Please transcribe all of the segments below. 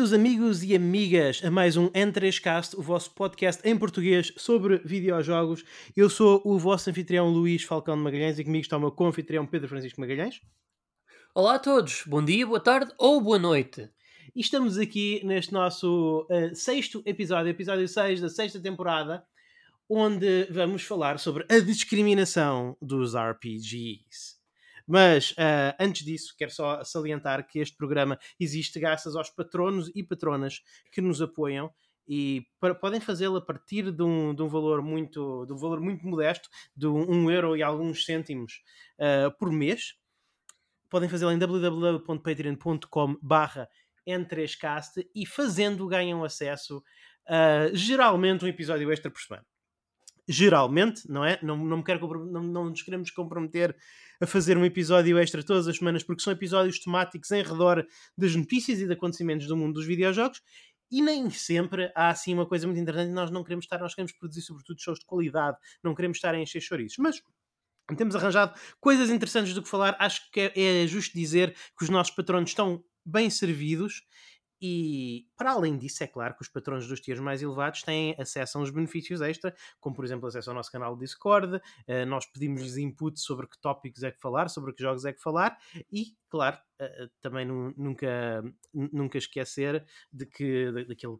Bem-vindos, amigos e amigas, a mais um N3Cast, o vosso podcast em português sobre videojogos. Eu sou o vosso anfitrião Luís Falcão de Magalhães e comigo está o meu co-anfitrião Pedro Francisco Magalhães. Olá a todos, bom dia, boa tarde ou boa noite. E estamos aqui neste nosso uh, sexto episódio, episódio 6 da sexta temporada, onde vamos falar sobre a discriminação dos RPGs. Mas uh, antes disso, quero só salientar que este programa existe graças aos patronos e patronas que nos apoiam e para, podem fazê-lo a partir de um, de um, valor muito de um valor muito modesto, de um, euro e alguns cêntimos uh, por mês. Podem fazê-lo em www.patreon.com barra N3Cast e fazendo ganham acesso a geralmente um episódio extra por semana geralmente, não é? Não, não, me quero, não, não nos queremos comprometer a fazer um episódio extra todas as semanas, porque são episódios temáticos em redor das notícias e de acontecimentos do mundo dos videojogos. E nem sempre há assim uma coisa muito interessante. Nós não queremos estar, nós queremos produzir sobretudo shows de qualidade, não queremos estar a encher chouriços. Mas temos arranjado coisas interessantes do que falar. Acho que é, é justo dizer que os nossos patronos estão bem servidos e, para além disso, é claro que os patrões dos tiers mais elevados têm acesso a uns benefícios extra, como, por exemplo, acesso ao nosso canal Discord. Uh, nós pedimos-lhes input sobre que tópicos é que falar, sobre que jogos é que falar, e, claro, uh, também nunca, nunca esquecer de que daquele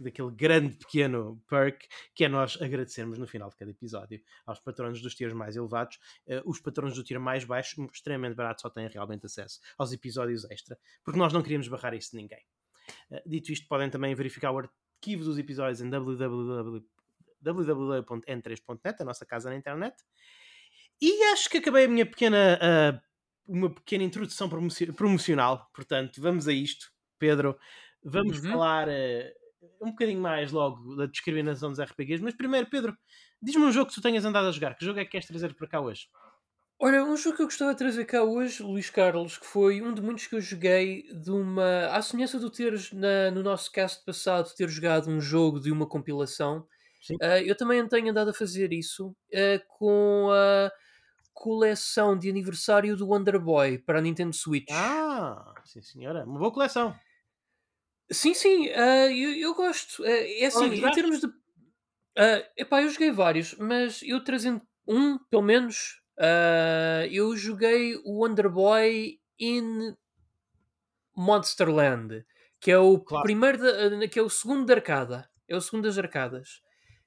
daquele grande pequeno perk que é nós agradecermos no final de cada episódio aos patronos dos tiers mais elevados. Uh, os patronos do tier mais baixo, extremamente barato, só têm realmente acesso aos episódios extra, porque nós não queríamos barrar isso de ninguém. Eh, dito isto, podem também verificar o arquivo dos episódios em www.n3.net, a nossa casa na internet. E acho que acabei a minha pequena. Uh, uma pequena introdução promocional, portanto, vamos a isto, Pedro. Vamos uhum. falar uh, um bocadinho mais logo da discriminação dos RPGs, mas primeiro, Pedro, diz-me um jogo que tu tenhas andado a jogar. Que jogo é que queres trazer para cá hoje? Olha, um jogo que eu gostava de trazer cá hoje, Luís Carlos, que foi um de muitos que eu joguei de uma. À semelhança de teres na, no nosso cast passado ter jogado um jogo de uma compilação, uh, eu também tenho andado a fazer isso uh, com a coleção de aniversário do Wonder Boy para a Nintendo Switch. Ah, sim senhora, uma boa coleção. Sim, sim, uh, eu, eu, gosto. é assim, em termos de. Uh, epá, eu joguei vários, mas eu trazendo um, pelo menos, Uh, eu joguei o Wonder Boy in Monsterland, que é o claro. primeiro, de, que é o segundo de arcada, é o segundo das arcadas,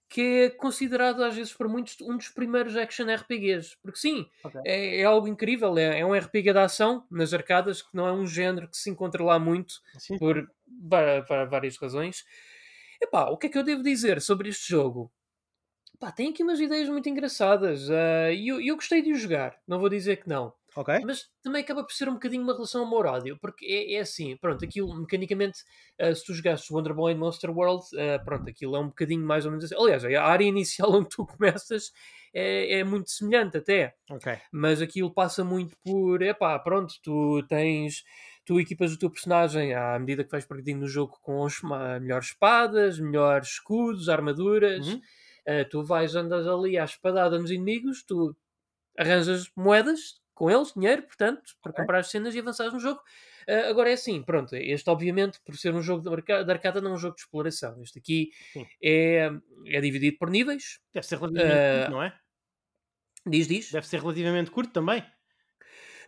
que é considerado às vezes por muitos um dos primeiros action RPGs, porque sim, okay. é, é, algo incrível, é, é, um RPG de ação nas arcadas que não é um género que se encontra lá muito sim. por para, para várias razões. Epá, o que é que eu devo dizer sobre este jogo? Pá, tem aqui umas ideias muito engraçadas uh, e eu, eu gostei de o jogar, não vou dizer que não. Okay. Mas também acaba por ser um bocadinho uma relação amor-ódio, porque é, é, assim, pronto, aquilo mecanicamente, uh, se tu jogasses Wonder Boy Monster World, uh, pronto, aquilo é um bocadinho mais ou menos assim. Aliás, a área inicial onde tu começas é, é muito semelhante até. Okay. Mas aquilo passa muito por, epá, pronto, tu tens tu equipas o teu personagem à medida que vais progredindo no jogo com melhores espadas, melhores escudos, armaduras. Uhum. Uh, tu vais, andas ali à espadada nos inimigos, tu arranjas moedas com eles, dinheiro, portanto, para okay. comprar as cenas e avançares no jogo. Uh, agora é assim, pronto, este obviamente, por ser um jogo de, arca de arcada, não é um jogo de exploração. Este aqui é, é dividido por níveis. Deve ser relativamente uh, curto, não é? Diz, diz. Deve ser relativamente curto também.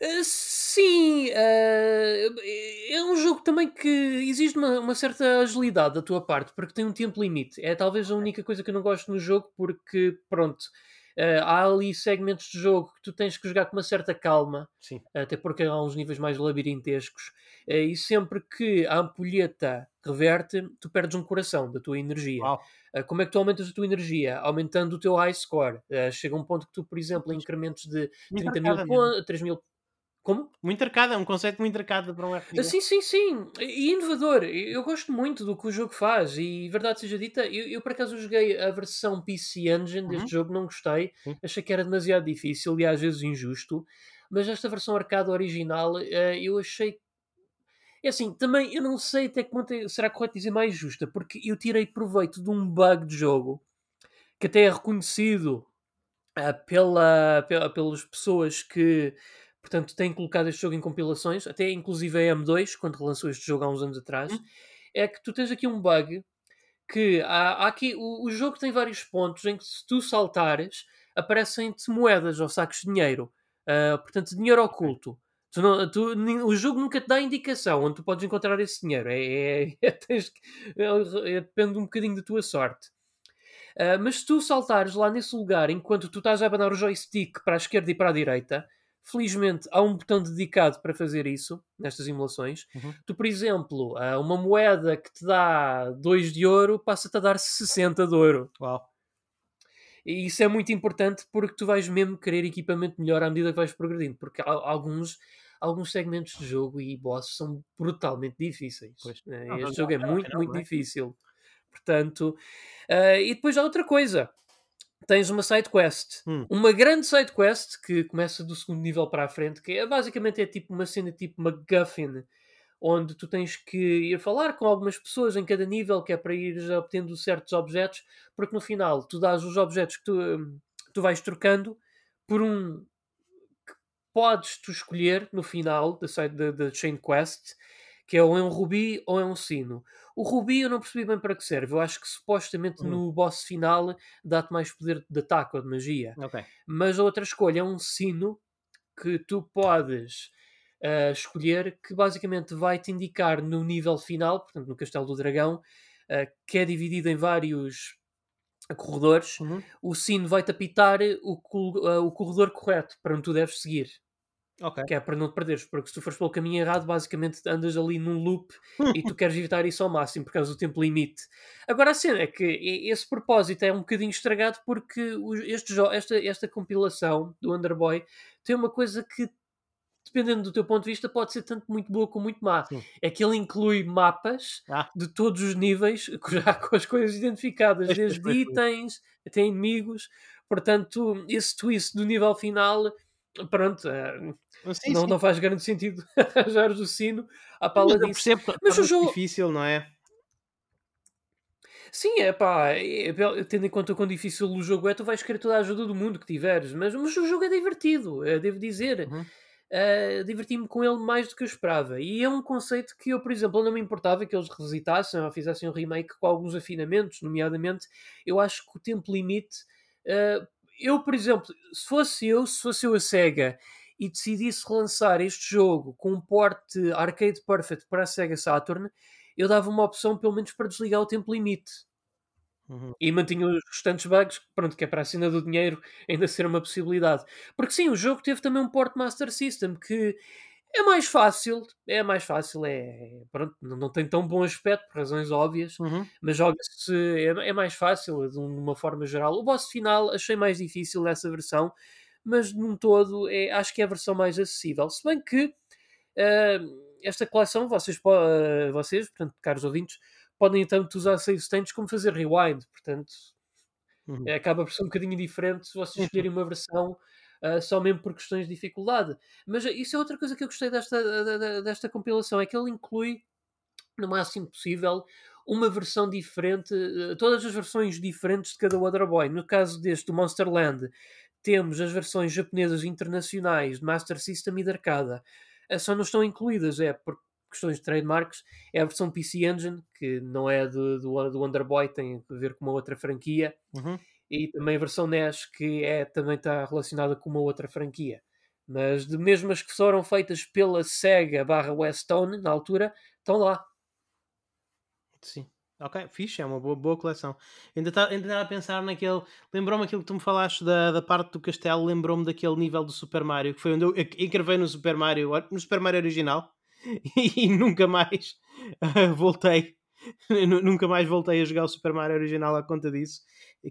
Uh, sim, uh, é um jogo também que exige uma, uma, certa agilidade da tua parte, porque tem um tempo limite. É talvez a única coisa que eu não gosto no jogo, porque, pronto, uh, há ali segmentos de jogo que tu tens que jogar com uma certa calma, sim. até porque há uns níveis mais labirintescos, e sempre que a ampulheta reverte, tu perdes um coração da tua energia. Wow. como é que tu aumentas a tua energia? Aumentando o teu high score. chega um ponto que tu, por exemplo, em incrementos de 30 mil pontos, 3 mil como? Muito arcada, é um conceito muito arcada para um RPG. Sim, sim, sim. E inovador. Eu gosto muito do que o jogo faz. E verdade seja dita, eu, eu por acaso joguei a versão PC Engine deste uhum. jogo, não gostei. Uhum. Achei que era demasiado difícil e às vezes injusto. Mas esta versão arcada original uh, eu achei. É assim, também eu não sei até que ponto é, será correto dizer mais justa, porque eu tirei proveito de um bug de jogo que até é reconhecido uh, pela, pela, pelas pessoas que Portanto, tem colocado este jogo em compilações, até inclusive a M2, quando relançou este jogo há uns anos atrás. Hum. é que tu tens aqui um bug que há, há aqui o, o, jogo tem vários pontos em que se tu saltares aparecem-te moedas ou sacos de dinheiro. Uh, portanto, dinheiro oculto. Tu não, tu, o jogo nunca te dá indicação onde tu podes encontrar esse dinheiro. É, é, é, tens, é depende um bocadinho da tua sorte. Uh, mas se tu saltares lá nesse lugar enquanto tu estás a abanar o joystick para a esquerda e para a direita, felizmente há um botão dedicado para fazer isso nestas emulações. Uhum. Tu, por exemplo, uh, uma moeda que te dá 2 de ouro passa-te a dar 60 de ouro. Uau. E isso é muito importante porque tu vais mesmo querer equipamento melhor à medida que vais progredindo, porque alguns alguns segmentos de jogo e bosses são brutalmente difíceis. Uh, este jogo é muito, muito é? difícil. Portanto, uh, e depois há outra coisa. Tens uma side quest, hum. uma grande side quest que começa do segundo nível para a frente, que é basicamente é tipo uma cena tipo MacGuffin, onde tu tens que ir falar com algumas pessoas em cada nível, que é para ir obtendo certos objetos, porque no final tu dás os objetos que tu, tu vais trocando por um que podes tu escolher no final da, da, da Chain Quest, que é ou é um rubi ou é um sino. O Rubi eu não percebi bem para que serve. Eu acho que supostamente uhum. no boss final dá-te mais poder de ataque ou de magia. Okay. Mas a outra escolha é um sino que tu podes uh, escolher que basicamente vai te indicar no nível final, portanto no Castelo do Dragão, uh, que é dividido em vários corredores. Uhum. O sino vai-te apitar o, uh, o corredor correto para onde tu deves seguir. Okay. Que é para não te perderes, porque se tu fores pelo caminho errado, basicamente andas ali num loop e tu queres evitar isso ao máximo por causa do tempo limite. Agora a cena é que esse propósito é um bocadinho estragado porque este esta, esta compilação do Underboy tem uma coisa que, dependendo do teu ponto de vista, pode ser tanto muito boa como muito má. Sim. É que ele inclui mapas ah. de todos os níveis, já com as coisas identificadas, desde itens até inimigos. Portanto, esse twist do nível final pronto, é, sim, não, sim. não faz grande sentido arranjares o sino à pala disso. Percebo, mas o jogo difícil, não é? Sim, é pá, é, é, tendo em conta o quão difícil o jogo é, tu vais querer toda a ajuda do mundo que tiveres, mas, mas o jogo é divertido, é, devo dizer. Uhum. Uh, diverti-me com ele mais do que eu esperava. E é um conceito que eu, por exemplo, não me importava que eles revisitassem ou fizessem um remake com alguns afinamentos, nomeadamente, eu acho que o tempo limite uh, eu, por exemplo, se fosse eu, se fosse eu a SEGA e decidisse relançar este jogo com um porte arcade perfect para a SEGA Saturn, eu dava uma opção pelo menos para desligar o tempo limite. Uhum. E mantinha os restantes bugs, pronto, que é para a cena do dinheiro ainda ser uma possibilidade. Porque sim, o jogo teve também um port Master System que é mais fácil, é mais fácil, é pronto, não tem tão bom aspecto por razões óbvias, uhum. mas joga-se, é, é, mais fácil de uma forma geral. O boss final achei mais difícil nessa versão, mas num todo é, acho que é a versão mais acessível. Se bem que uh, esta coleção, vocês, uh, vocês, portanto, caros ouvintes, podem tanto usar save states como fazer rewind, portanto, uhum. acaba por ser um bocadinho diferente se vocês escolherem uma versão uh, só mesmo por questões de dificuldade. Mas isso é outra coisa que eu gostei desta, desta compilação, é que ele inclui, no máximo possível, uma versão diferente, uh, todas as versões diferentes de cada Wonder Boy. No caso deste, do Monster Land, temos as versões japonesas internacionais de Master System e de arcada. Uh, só não estão incluídas, é por questões de trademarks, é a versão PC Engine, que não é do, do, do Wonder Boy, tem a ver com uma outra franquia. Uhum e também a versão NES que é, também está relacionada com uma outra franquia. Mas de mesmo as que foram feitas pela Sega barra Westone na altura, estão lá. Sim. Ok, fixe, é uma boa, boa coleção. Ainda estava ainda a pensar naquele. Lembrou-me aquilo que tu me falaste da, da parte do castelo, lembrou-me daquele nível do Super Mario, que foi onde eu encravei no Super Mario, no Super Mario original, e, nunca mais voltei. nunca mais voltei a jogar o Super Mario original à conta disso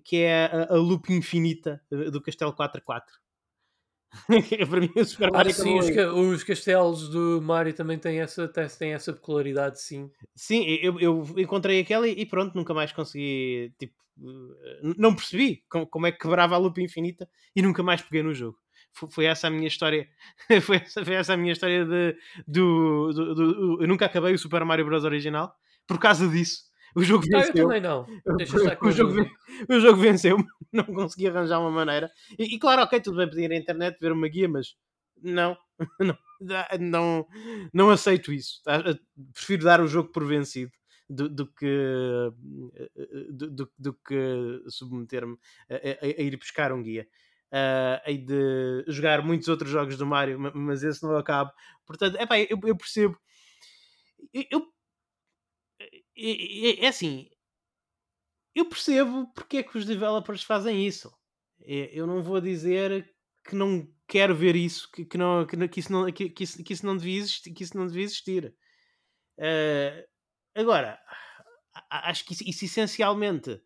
que é a, a loop infinita do Castelo 4 a 4. para mim, o Super Mario ah, sim, os, os, castelos do Mario também têm essa, têm essa peculiaridade, sim. Sim, eu, eu encontrei aquela e pronto, nunca mais consegui. Tipo, não percebi como, como é que quebrava a loop infinita e nunca mais peguei no jogo. Foi, foi essa a minha história. foi, essa, foi essa a minha história de, do, do, do, Eu nunca acabei o Super Mario Bros. original por causa disso o jogo venceu. Eu também não. o, jogo, o jogo venceu, não consegui arranjar uma maneira. E, e, claro, ok, tudo bem pedir à internet, ver uma guia, mas não, não, não, não aceito isso. Prefiro dar o jogo por vencido. do, do que, do, do, do que submeter-me a, a, a, ir buscar um guia. Uh, hei de jogar muitos outros jogos do Mario, mas esse não acabo. Portanto, epá, eu, eu percebo. Eu, é, é assim, eu percebo porque é que os developers fazem isso. É, eu não vou dizer que não quero ver isso, que, que, não, que, que, isso, não, que, que, isso, que isso não devia existir. Que isso não devia existir. Uh, agora, acho que isso, isso, essencialmente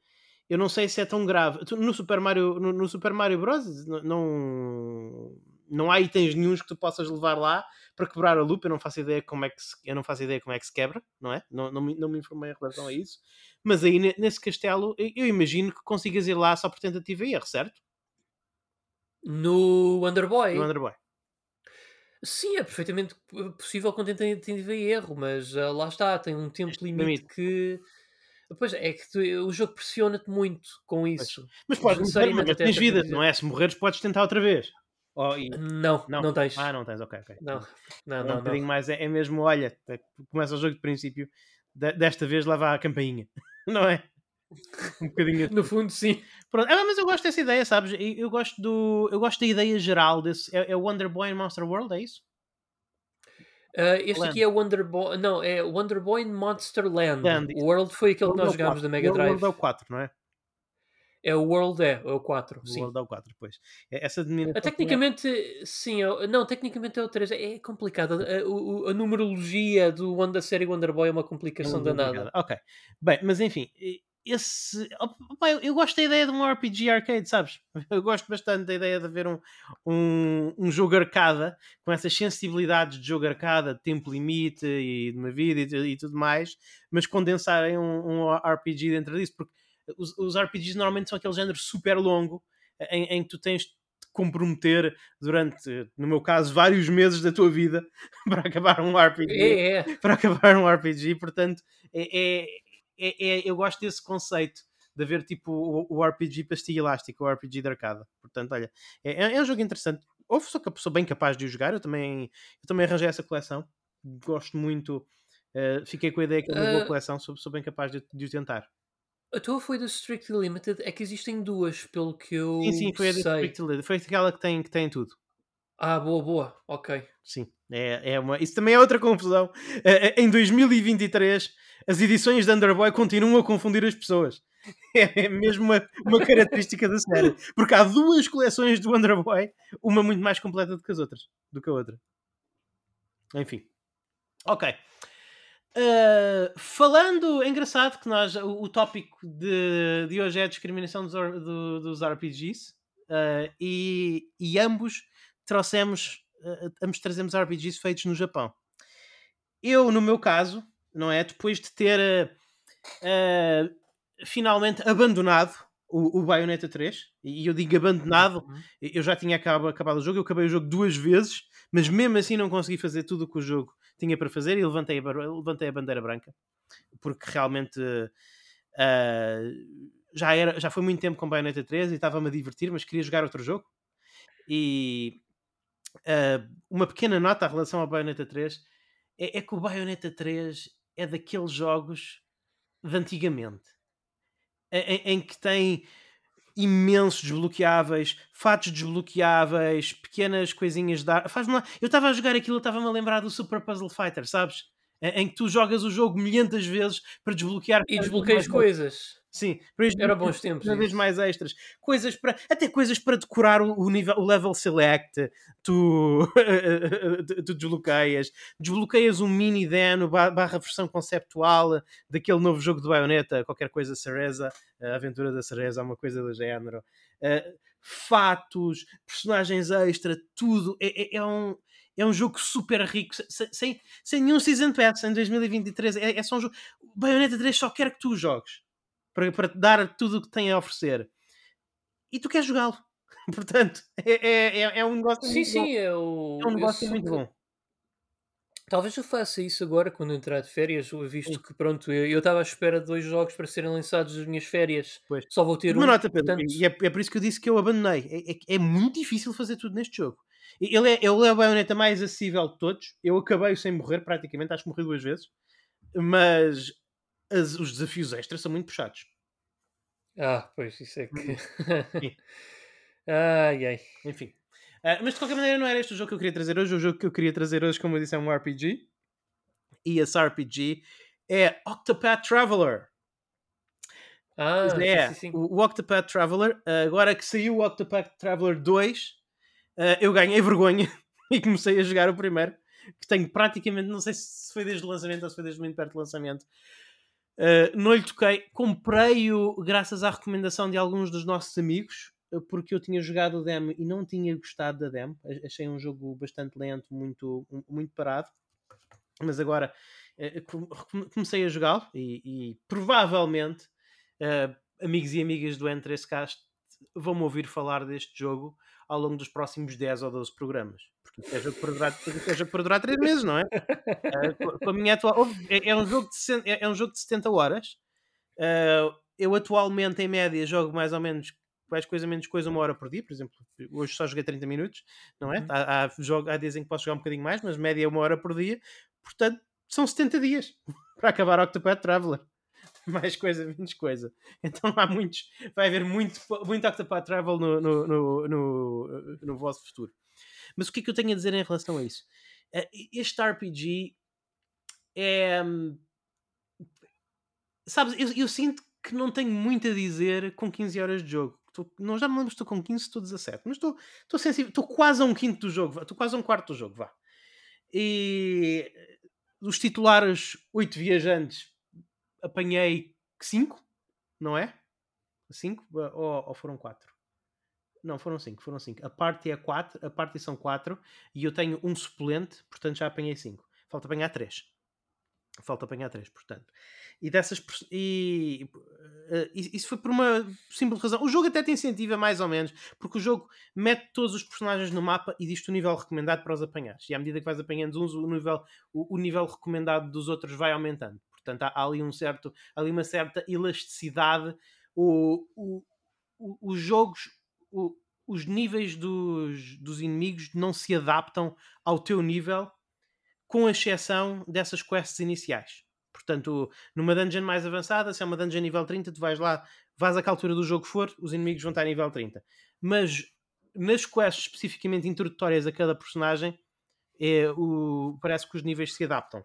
eu não sei se é tão grave. No Super Mario, no, no Super Mario Bros. não, não há itens nenhums que tu possas levar lá para quebrar a loop. Eu não faço ideia como é que se, eu não faço ideia como é que se quebra, não é? Não, não, me, não me informei em relação a isso. Mas aí nesse castelo eu imagino que consigas ir lá só por tentativa e erro, certo? No Underboy. No Underboy. Sim, é perfeitamente possível com tentativa e erro, mas uh, lá está, tem um tempo limite, que. Pois é, que tu, o jogo pressiona-te muito com isso. Mas, mas podes mas tens vida, não é? Se morreres, podes tentar outra vez. Oh, e... não, não, não tens. Ah, não tens, ok, ok. Não, não, é não. Um bocadinho mais, é, é, mesmo, olha, é, começa o jogo de princípio, de, desta vez leva a campainha, não é? Um bocadinho. no fundo, sim. Pronto. Ah, mas eu gosto dessa ideia, sabes? Eu gosto, do, eu gosto da ideia geral desse. É, é Wonder Boy in Monster World, é isso? Uh, este Land. aqui é Wonder Boy. Não, é Wonder Boy in Monster Land. Land. O World foi aquele World que nós jogámos da Mega Drive. World é o 4, não é? É o World é, é o 4. O sim. World é o 4, pois. É, essa uh, Tecnicamente, é... sim. É, não, tecnicamente é o 3. É complicado. A, a, a, numerologia do, da série Wonder Boy é uma complicação é danada. Ok. Bem, mas enfim, esse. Eu, gosto da ideia de um RPG arcade, sabes? Eu gosto bastante da ideia de haver um, um, um jogo arcada com essas sensibilidades de jogo arcada, de tempo limite e de uma vida e, e tudo mais, mas condensarem um, um, RPG dentro disso, porque os, os, RPGs normalmente são aquele género super longo em, em que tu tens de comprometer durante, no meu caso, vários meses da tua vida para acabar um RPG. É, é. Para acabar um RPG, portanto, é, é é, é, eu gosto desse conceito de haver tipo o, o RPG pastilha elástica, o RPG de arcada. Portanto, olha, é, um jogo interessante. Ou sou, sou bem capaz de o jogar, eu também, eu também arranjei essa coleção. Gosto muito. Uh, fiquei com a ideia que é uma uh, boa coleção, sou, sou bem capaz de, de o tentar. A tua foi da Strictly Limited, é que existem duas, pelo que eu. Sim, sim, foi a da Strictly Limited, foi aquela que tem, que tem tudo. Ah, boa, boa, ok. Sim, é, é uma, isso também é outra confusão. É, em 2023 as edições de Underboy continuam a confundir as pessoas. É mesmo uma, uma característica da série. Porque há duas coleções do Underboy, uma muito mais completa do que as outras. Do que a outra. Enfim. Ok. Uh, falando, é engraçado que nós, o, o tópico de, de hoje é a discriminação dos, do, dos RPGs uh, e, e ambos trouxemos, uh, ambos trazemos RPGs feitos no Japão. Eu, no meu caso, não é? Depois de ter finalmente abandonado o, o Bayonetta 3, e eu digo abandonado, uhum. eu já tinha acabado, acabado o jogo, eu acabei o jogo duas vezes, mas mesmo assim não consegui fazer tudo o que o jogo tinha para fazer e levantei a, levantei a bandeira branca, porque realmente uh, já, era, já foi muito tempo com Bayonetta 3 e estava-me a divertir, mas queria jogar outro jogo. E uh, uma pequena nota em relação ao Bayonetta 3 é, é que o Bayonetta 3 é daqueles jogos de antigamente em, em que tem imensos desbloqueáveis, fatos desbloqueáveis, pequenas coisinhas de Faz Eu estava a jogar aquilo, eu estava-me a lembrar do Super Puzzle Fighter, sabes? Em que tu jogas o jogo milhentas vezes para desbloquear. E desbloqueias coisas. Sim, era bons tempos. Cada vez mais extras. Coisas para, até coisas para decorar o, nível, o level select. Tu, tu desbloqueias. Desbloqueias um mini demo barra versão conceptual daquele novo jogo de Bayonetta, qualquer coisa Cereza, a aventura da Cereza, uma coisa do género. Uh, fatos, personagens extra, tudo. É, é, é, um. É um jogo super rico, sem, sem, sem nenhum Season Pass em 2023. É, é só um jogo. Bayonetta 3 só quer que tu jogues para, para dar tudo o que tem a oferecer. E tu queres jogá-lo. Portanto, é, é, é, é um negócio sim, muito sim, bom. Eu, é um negócio muito bom. Talvez eu faça isso agora quando entrar de férias, visto sim. que pronto, eu estava à espera de dois jogos para serem lançados nas minhas férias. Pois. Só vou ter Uma um. Nota, Pedro, portanto... E é, é, por isso que eu disse que eu abandonei. É, é, é muito difícil fazer tudo neste jogo. Ele é, ele é a baioneta mais acessível de todos. Eu acabei sem morrer, praticamente, acho que morri duas vezes. Mas as, os desafios extras são muito puxados. Ah, pois, isso é que. Uhum. ai, ai. Enfim. Uh, mas de qualquer maneira, não era este o jogo que eu queria trazer hoje. O jogo que eu queria trazer hoje, como eu disse, é um RPG. E esse RPG é Octopath Traveler. Ah, é, sim, sim. O, Octopath Traveler, agora que saiu o Octopath Traveler 2, uh, eu ganhei vergonha e comecei a jogar o primeiro, que tenho praticamente, não sei se foi desde o lançamento ou se foi desde muito perto do lançamento. Uh, não lhe toquei, comprei-o graças à recomendação de alguns dos nossos amigos, porque eu tinha jogado o demo e não tinha gostado da demo. Achei um jogo bastante lento, muito, muito parado. Mas agora uh, comecei a jogá-lo e, e, provavelmente uh, amigos e amigas do Entre esse Cast vão-me ouvir falar deste jogo ao longo dos próximos 10 ou 12 programas. Porque é jogo para durar, é jogo para durar 3 meses, não é? Uh, com a minha atual. É, é, um jogo de, é, é um jogo de 70 horas. Uh, eu atualmente, em média, jogo mais ou menos mais coisa menos coisa uma hora por dia, por exemplo, hoje só joguei 30 minutos, não é? Uhum. Há, há, jogo, há dias em que posso jogar um bocadinho mais, mas média é uma hora por dia, portanto são 70 dias para acabar Octopath Traveler. Mais coisa, menos coisa. Então há muitos, vai haver muito, muito Octopath Travel no, no, no, no, no vosso futuro. Mas o que é que eu tenho a dizer em relação a isso? Eh, este RPG é. Hum, sabes, eu, eu sinto que não tenho muito a dizer com 15 horas de jogo. Estou, não já me lembro se estou com 15, estou 17, mas estou, estou sensível, estou quase a um quinto do jogo, estou quase a um quarto do jogo, vá. E dos titulares, oito viajantes, apanhei cinco, não é? Cinco? Ou, ou foram quatro? Não, foram cinco, foram cinco. A parte é quatro, a parte são quatro, e eu tenho um suplente, portanto já apanhei cinco. Falta apanhar três. Falta apanhar três, portanto. E dessas. E, uh, isso foi por uma simples razão. O jogo até te incentiva, mais ou menos, porque o jogo mete todos os personagens no mapa e diz-te o nível recomendado para os apanhares. E à medida que vais apanhando uns, o nível, o, o nível recomendado dos outros vai aumentando. Portanto, há, há ali, um certo, ali uma certa elasticidade. O, o os jogos. O, os níveis dos, dos inimigos não se adaptam ao teu nível, com exceção dessas quests iniciais. Portanto, numa dungeon mais avançada, se é uma dungeon nível 30, tu vais lá, vais a que altura do jogo for, os inimigos vão estar a nível 30. Mas nas quests especificamente introdutórias a cada personagem, é, o, parece que os níveis se adaptam.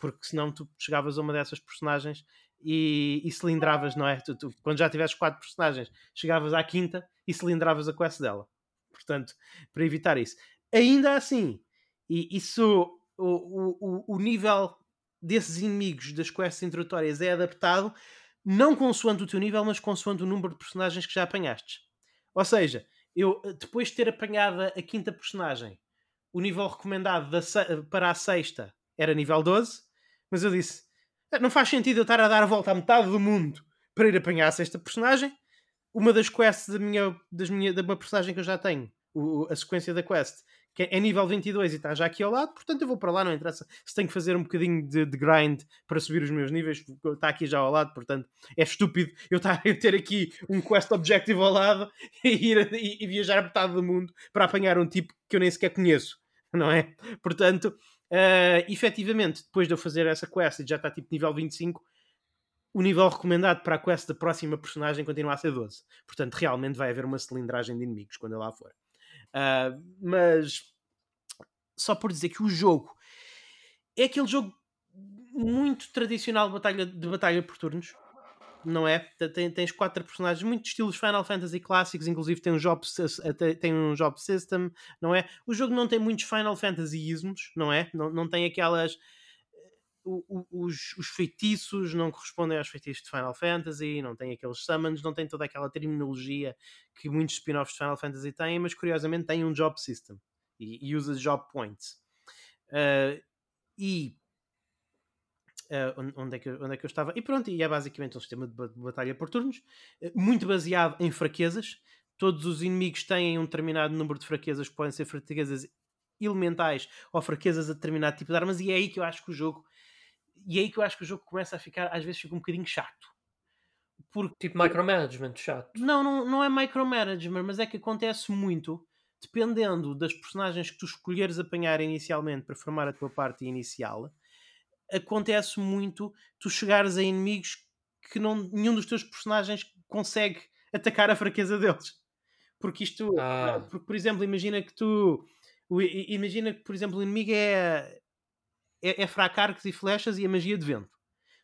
Porque senão tu chegavas a uma dessas personagens e, e cilindravas, não é? Tu, tu, quando já tivesses quatro personagens, chegavas à quinta e cilindravas a quest dela. Portanto, para evitar isso. Ainda assim, e isso, o, o, o nível desses inimigos das quests introdutórias é adaptado não consoante o teu nível, mas consoante o número de personagens que já apanhaste. Ou seja, eu depois de ter apanhado a quinta personagem, o nível recomendado para a sexta era nível 12, mas eu disse: não faz sentido eu estar a dar a volta à metade do mundo para ir apanhar a sexta personagem. Uma das quests da minha, das minha, da minha personagem que eu já tenho, o, a sequência da quest, que é nível 22 e está já aqui ao lado, portanto eu vou para lá, não interessa se tenho que fazer um bocadinho de, de grind para subir os meus níveis, está aqui já ao lado, portanto é estúpido eu, estar, eu ter aqui um quest objective ao lado e, ir, e, e viajar a metade do mundo para apanhar um tipo que eu nem sequer conheço, não é? Portanto, uh, efetivamente, depois de eu fazer essa quest e já está tipo nível 25, o nível recomendado para a quest da próxima personagem continua a ser 12. Portanto, realmente vai haver uma cilindragem de inimigos quando eu lá for. Uh, mas só por dizer que o jogo é aquele jogo muito tradicional de batalha, de batalha por turnos, não é? Tem, tens quatro personagens muito estilos Final Fantasy clássicos, inclusive tem um job, tem um job system, não é? O jogo não tem muitos Final Fantasyismos, não é? Não, não tem aquelas os, os, feitiços não correspondem aos feitiços de Final Fantasy, não tem aqueles summons, não tem toda aquela terminologia que muitos spin-offs de Final Fantasy têm, mas curiosamente tem um job system e, e usa job points. Uh, e uh, onde, é que, onde é que eu estava? E pronto, e é basicamente um sistema de batalha por turnos, uh, muito baseado em fraquezas. Todos os inimigos têm um determinado número de fraquezas, podem ser fraquezas elementais ou fraquezas a determinado tipo de armas, e é aí que eu acho que o jogo e é aí que eu acho que o jogo começa a ficar, às vezes fica um bocadinho chato. Porque, tipo micromanagement, chato. Não, não, não é micromanagement, mas é que acontece muito dependendo das personagens que tu escolheres apanhar inicialmente para formar a tua parte inicial. Acontece muito tu chegares a inimigos que não, nenhum dos teus personagens consegue atacar a fraqueza deles. Porque isto, Ah. porque, por exemplo, imagina que tu imagina que, por exemplo, o inimigo é, é, é fraco arcos e flechas e a magia de vento.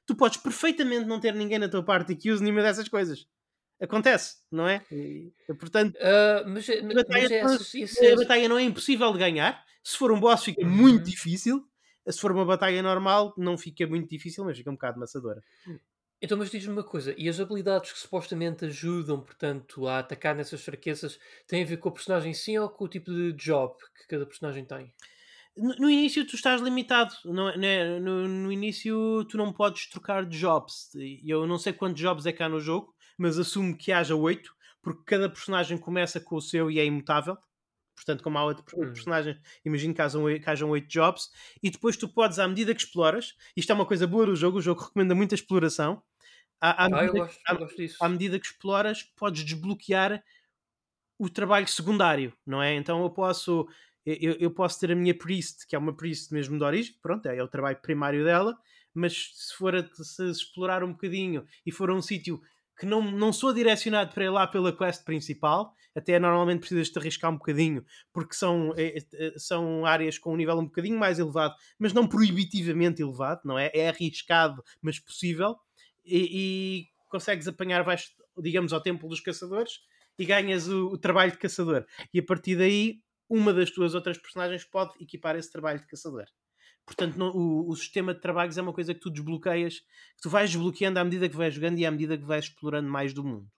Tu podes perfeitamente não ter ninguém na tua parte que use nenhuma dessas coisas. Acontece, não é? E, portanto, Ah, mas, é- a mas batalha, é não- essas- isso a é- batalha não é impossível de ganhar. Se for um boss, fica muito Uhum. difícil. Se for uma batalha normal, não fica muito difícil, mas fica um bocado maçadora. Então, mas diz-me uma coisa, e as habilidades que supostamente ajudam, portanto, a atacar nessas fraquezas, têm a ver com o personagem sim ou com o tipo de job que cada personagem tem? No, no início tu estás limitado, não é- né? no, no início tu não podes trocar de jobs. Eu não sei quantos jobs é que há no jogo, mas assumo que haja oito, porque cada personagem começa com o seu e é imutável. Portanto, como há oito Hum. personagens, imagino que hajam, que hajam oito jobs, e depois tu podes, à medida que exploras, isto é uma coisa boa do jogo, o jogo recomenda muita exploração. À, à Ah, eu medida, gosto, à- gosto disso. à medida que exploras, podes desbloquear o trabalho secundário, não é? Então eu posso eu, eu posso ter a minha priest, que é uma priest mesmo de origem, pronto, é, é o trabalho primário dela, mas se for a, se explorar um bocadinho e for a um sítio que não, não sou direcionado para ir lá pela quest principal, até normalmente precisas te arriscar um bocadinho, porque são, é, é, são áreas com um nível um bocadinho mais elevado, mas não proibitivamente elevado, não é? É arriscado, mas possível, e, e consegues apanhar, vais, digamos, ao templo dos caçadores e ganhas o, o trabalho de caçador. E a partir daí, uma das tuas outras personagens pode equipar esse trabalho de caçador. Portanto, não- o, o sistema de trabalhos é uma coisa que tu desbloqueias, que tu vais desbloqueando à medida que vais jogando e à medida que vais explorando mais do mundo.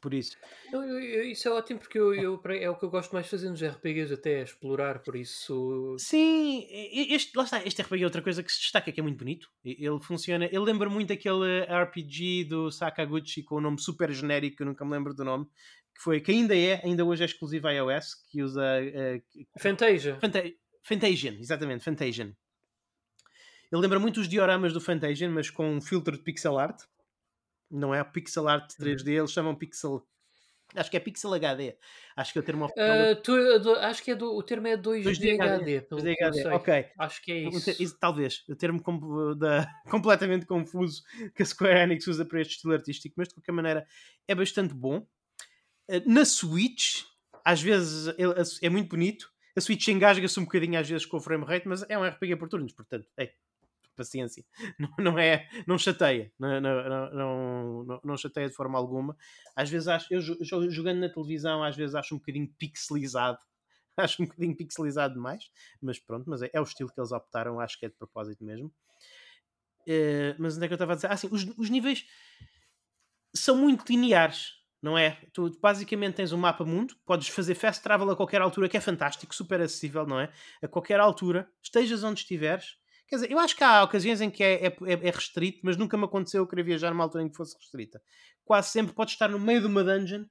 Por isso, eu- eu- isso é ótimo porque eu, é o que eu gosto mais de fazer nos RPGs, até é explorar, por isso. sim, este, lá está, este RPG é outra coisa que se destaca, que é muito bonito. Ele funciona, ele lembra muito aquele RPG do Sakaguchi com o nome super genérico, que eu nunca me lembro do nome, que foi, que ainda é, ainda hoje é exclusivo iOS, que usa eh, Fantasia. Fanta Fantasian, exatamente, Fantasian. Ele lembra muito os dioramas do Fantasian, mas com um filtro de pixel art. Não é pixel art 3D, eles chamam pixel. Acho que é pixel HD. Acho que é o termo oficial. Ah, tu- do- acho que é do, o termo é 2D, 2D HD, pelo que eu 2D, sei. ok. Acho que é Um isso. talvez, o termo com- da, completamente confuso que a Square Enix usa para este estilo artístico, mas de qualquer maneira é bastante bom. Eh, Na Switch, às vezes é muito bonito. A Switch engasga-se um bocadinho às vezes com o frame rate, mas é um RPG por turnos, portanto, ei, paciência. Não, não é, não chateia, não, não, não, não, chateia de forma alguma. Às vezes acho, eu jo- jo- jogando na televisão, às vezes acho um bocadinho pixelizado. Acho um bocadinho pixelizado demais, mas pronto, mas é, é o estilo que eles optaram, acho que é de propósito mesmo. Eh, mas onde é que eu estava a dizer? Ah, sim, os, os níveis são muito lineares, não é? Tu basicamente tens um mapa mundo, podes fazer fast travel a qualquer altura, que é fantástico, super acessível, não é? A qualquer altura, estejas onde estiveres. Quer dizer, eu acho que há ocasiões em que é, é, é- é restrito, mas nunca me aconteceu eu querer viajar numa altura em que fosse restrita. Quase sempre podes estar no meio de uma dungeon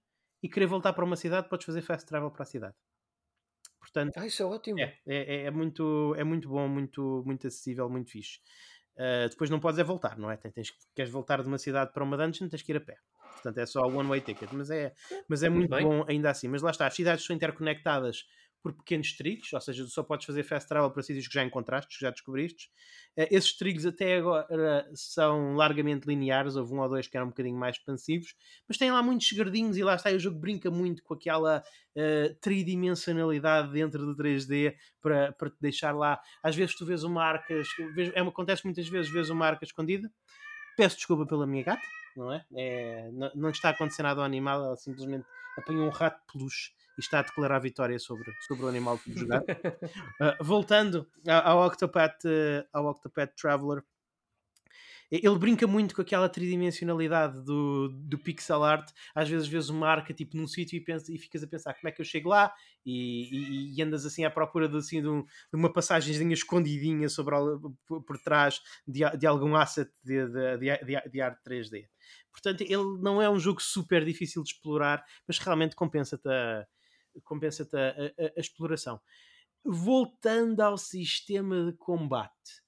e querer voltar para uma cidade, podes fazer fast travel para a cidade. Portanto, Ah, isso é ótimo. é, é, é muito, é muito bom, muito, muito acessível, muito fixe. Uh, depois não podes é voltar, não é? Tens, tens- queres voltar de uma cidade para uma dungeon, tens que ir a pé. Portanto, é só one way ticket. Mas é, mas é muito bem. bom ainda assim. Mas lá está, as cidades são interconectadas por pequenos trilhos, ou seja, só podes fazer fast travel para sítios que já encontraste, que já descobriste. Uh, esses trilhos até agora são largamente lineares, houve um ou dois que eram um bocadinho mais expansivos, mas tem lá muitos segredinhos e lá está, e o jogo brinca muito com aquela uh, tridimensionalidade dentro do 3D para, para te deixar lá. Às vezes tu vês uma arca, vês- é, acontece muitas vezes, vês uma arca escondida. Peço desculpa pela minha gata, não é? É, não, não está a acontecer nada ao animal, ela simplesmente apanhou um rato de peluche e está a declarar vitória sobre, sobre o animal que jogar. Uh, voltando ao ao Octopath, ao Octopath Traveler, ele brinca muito com aquela tridimensionalidade do, do pixel art. Às vezes vês uma arca tipo num sítio e, e ficas a pensar como é que eu chego lá e, e- e andas assim à procura de, assim, de, um- de uma passagenzinha escondidinha sobre, por, trás de, de algum asset de, de, de, arte 3D. Portanto, ele não é um jogo super difícil de explorar, mas realmente compensa-te a, compensa-te a, a- a exploração. Voltando ao sistema de combate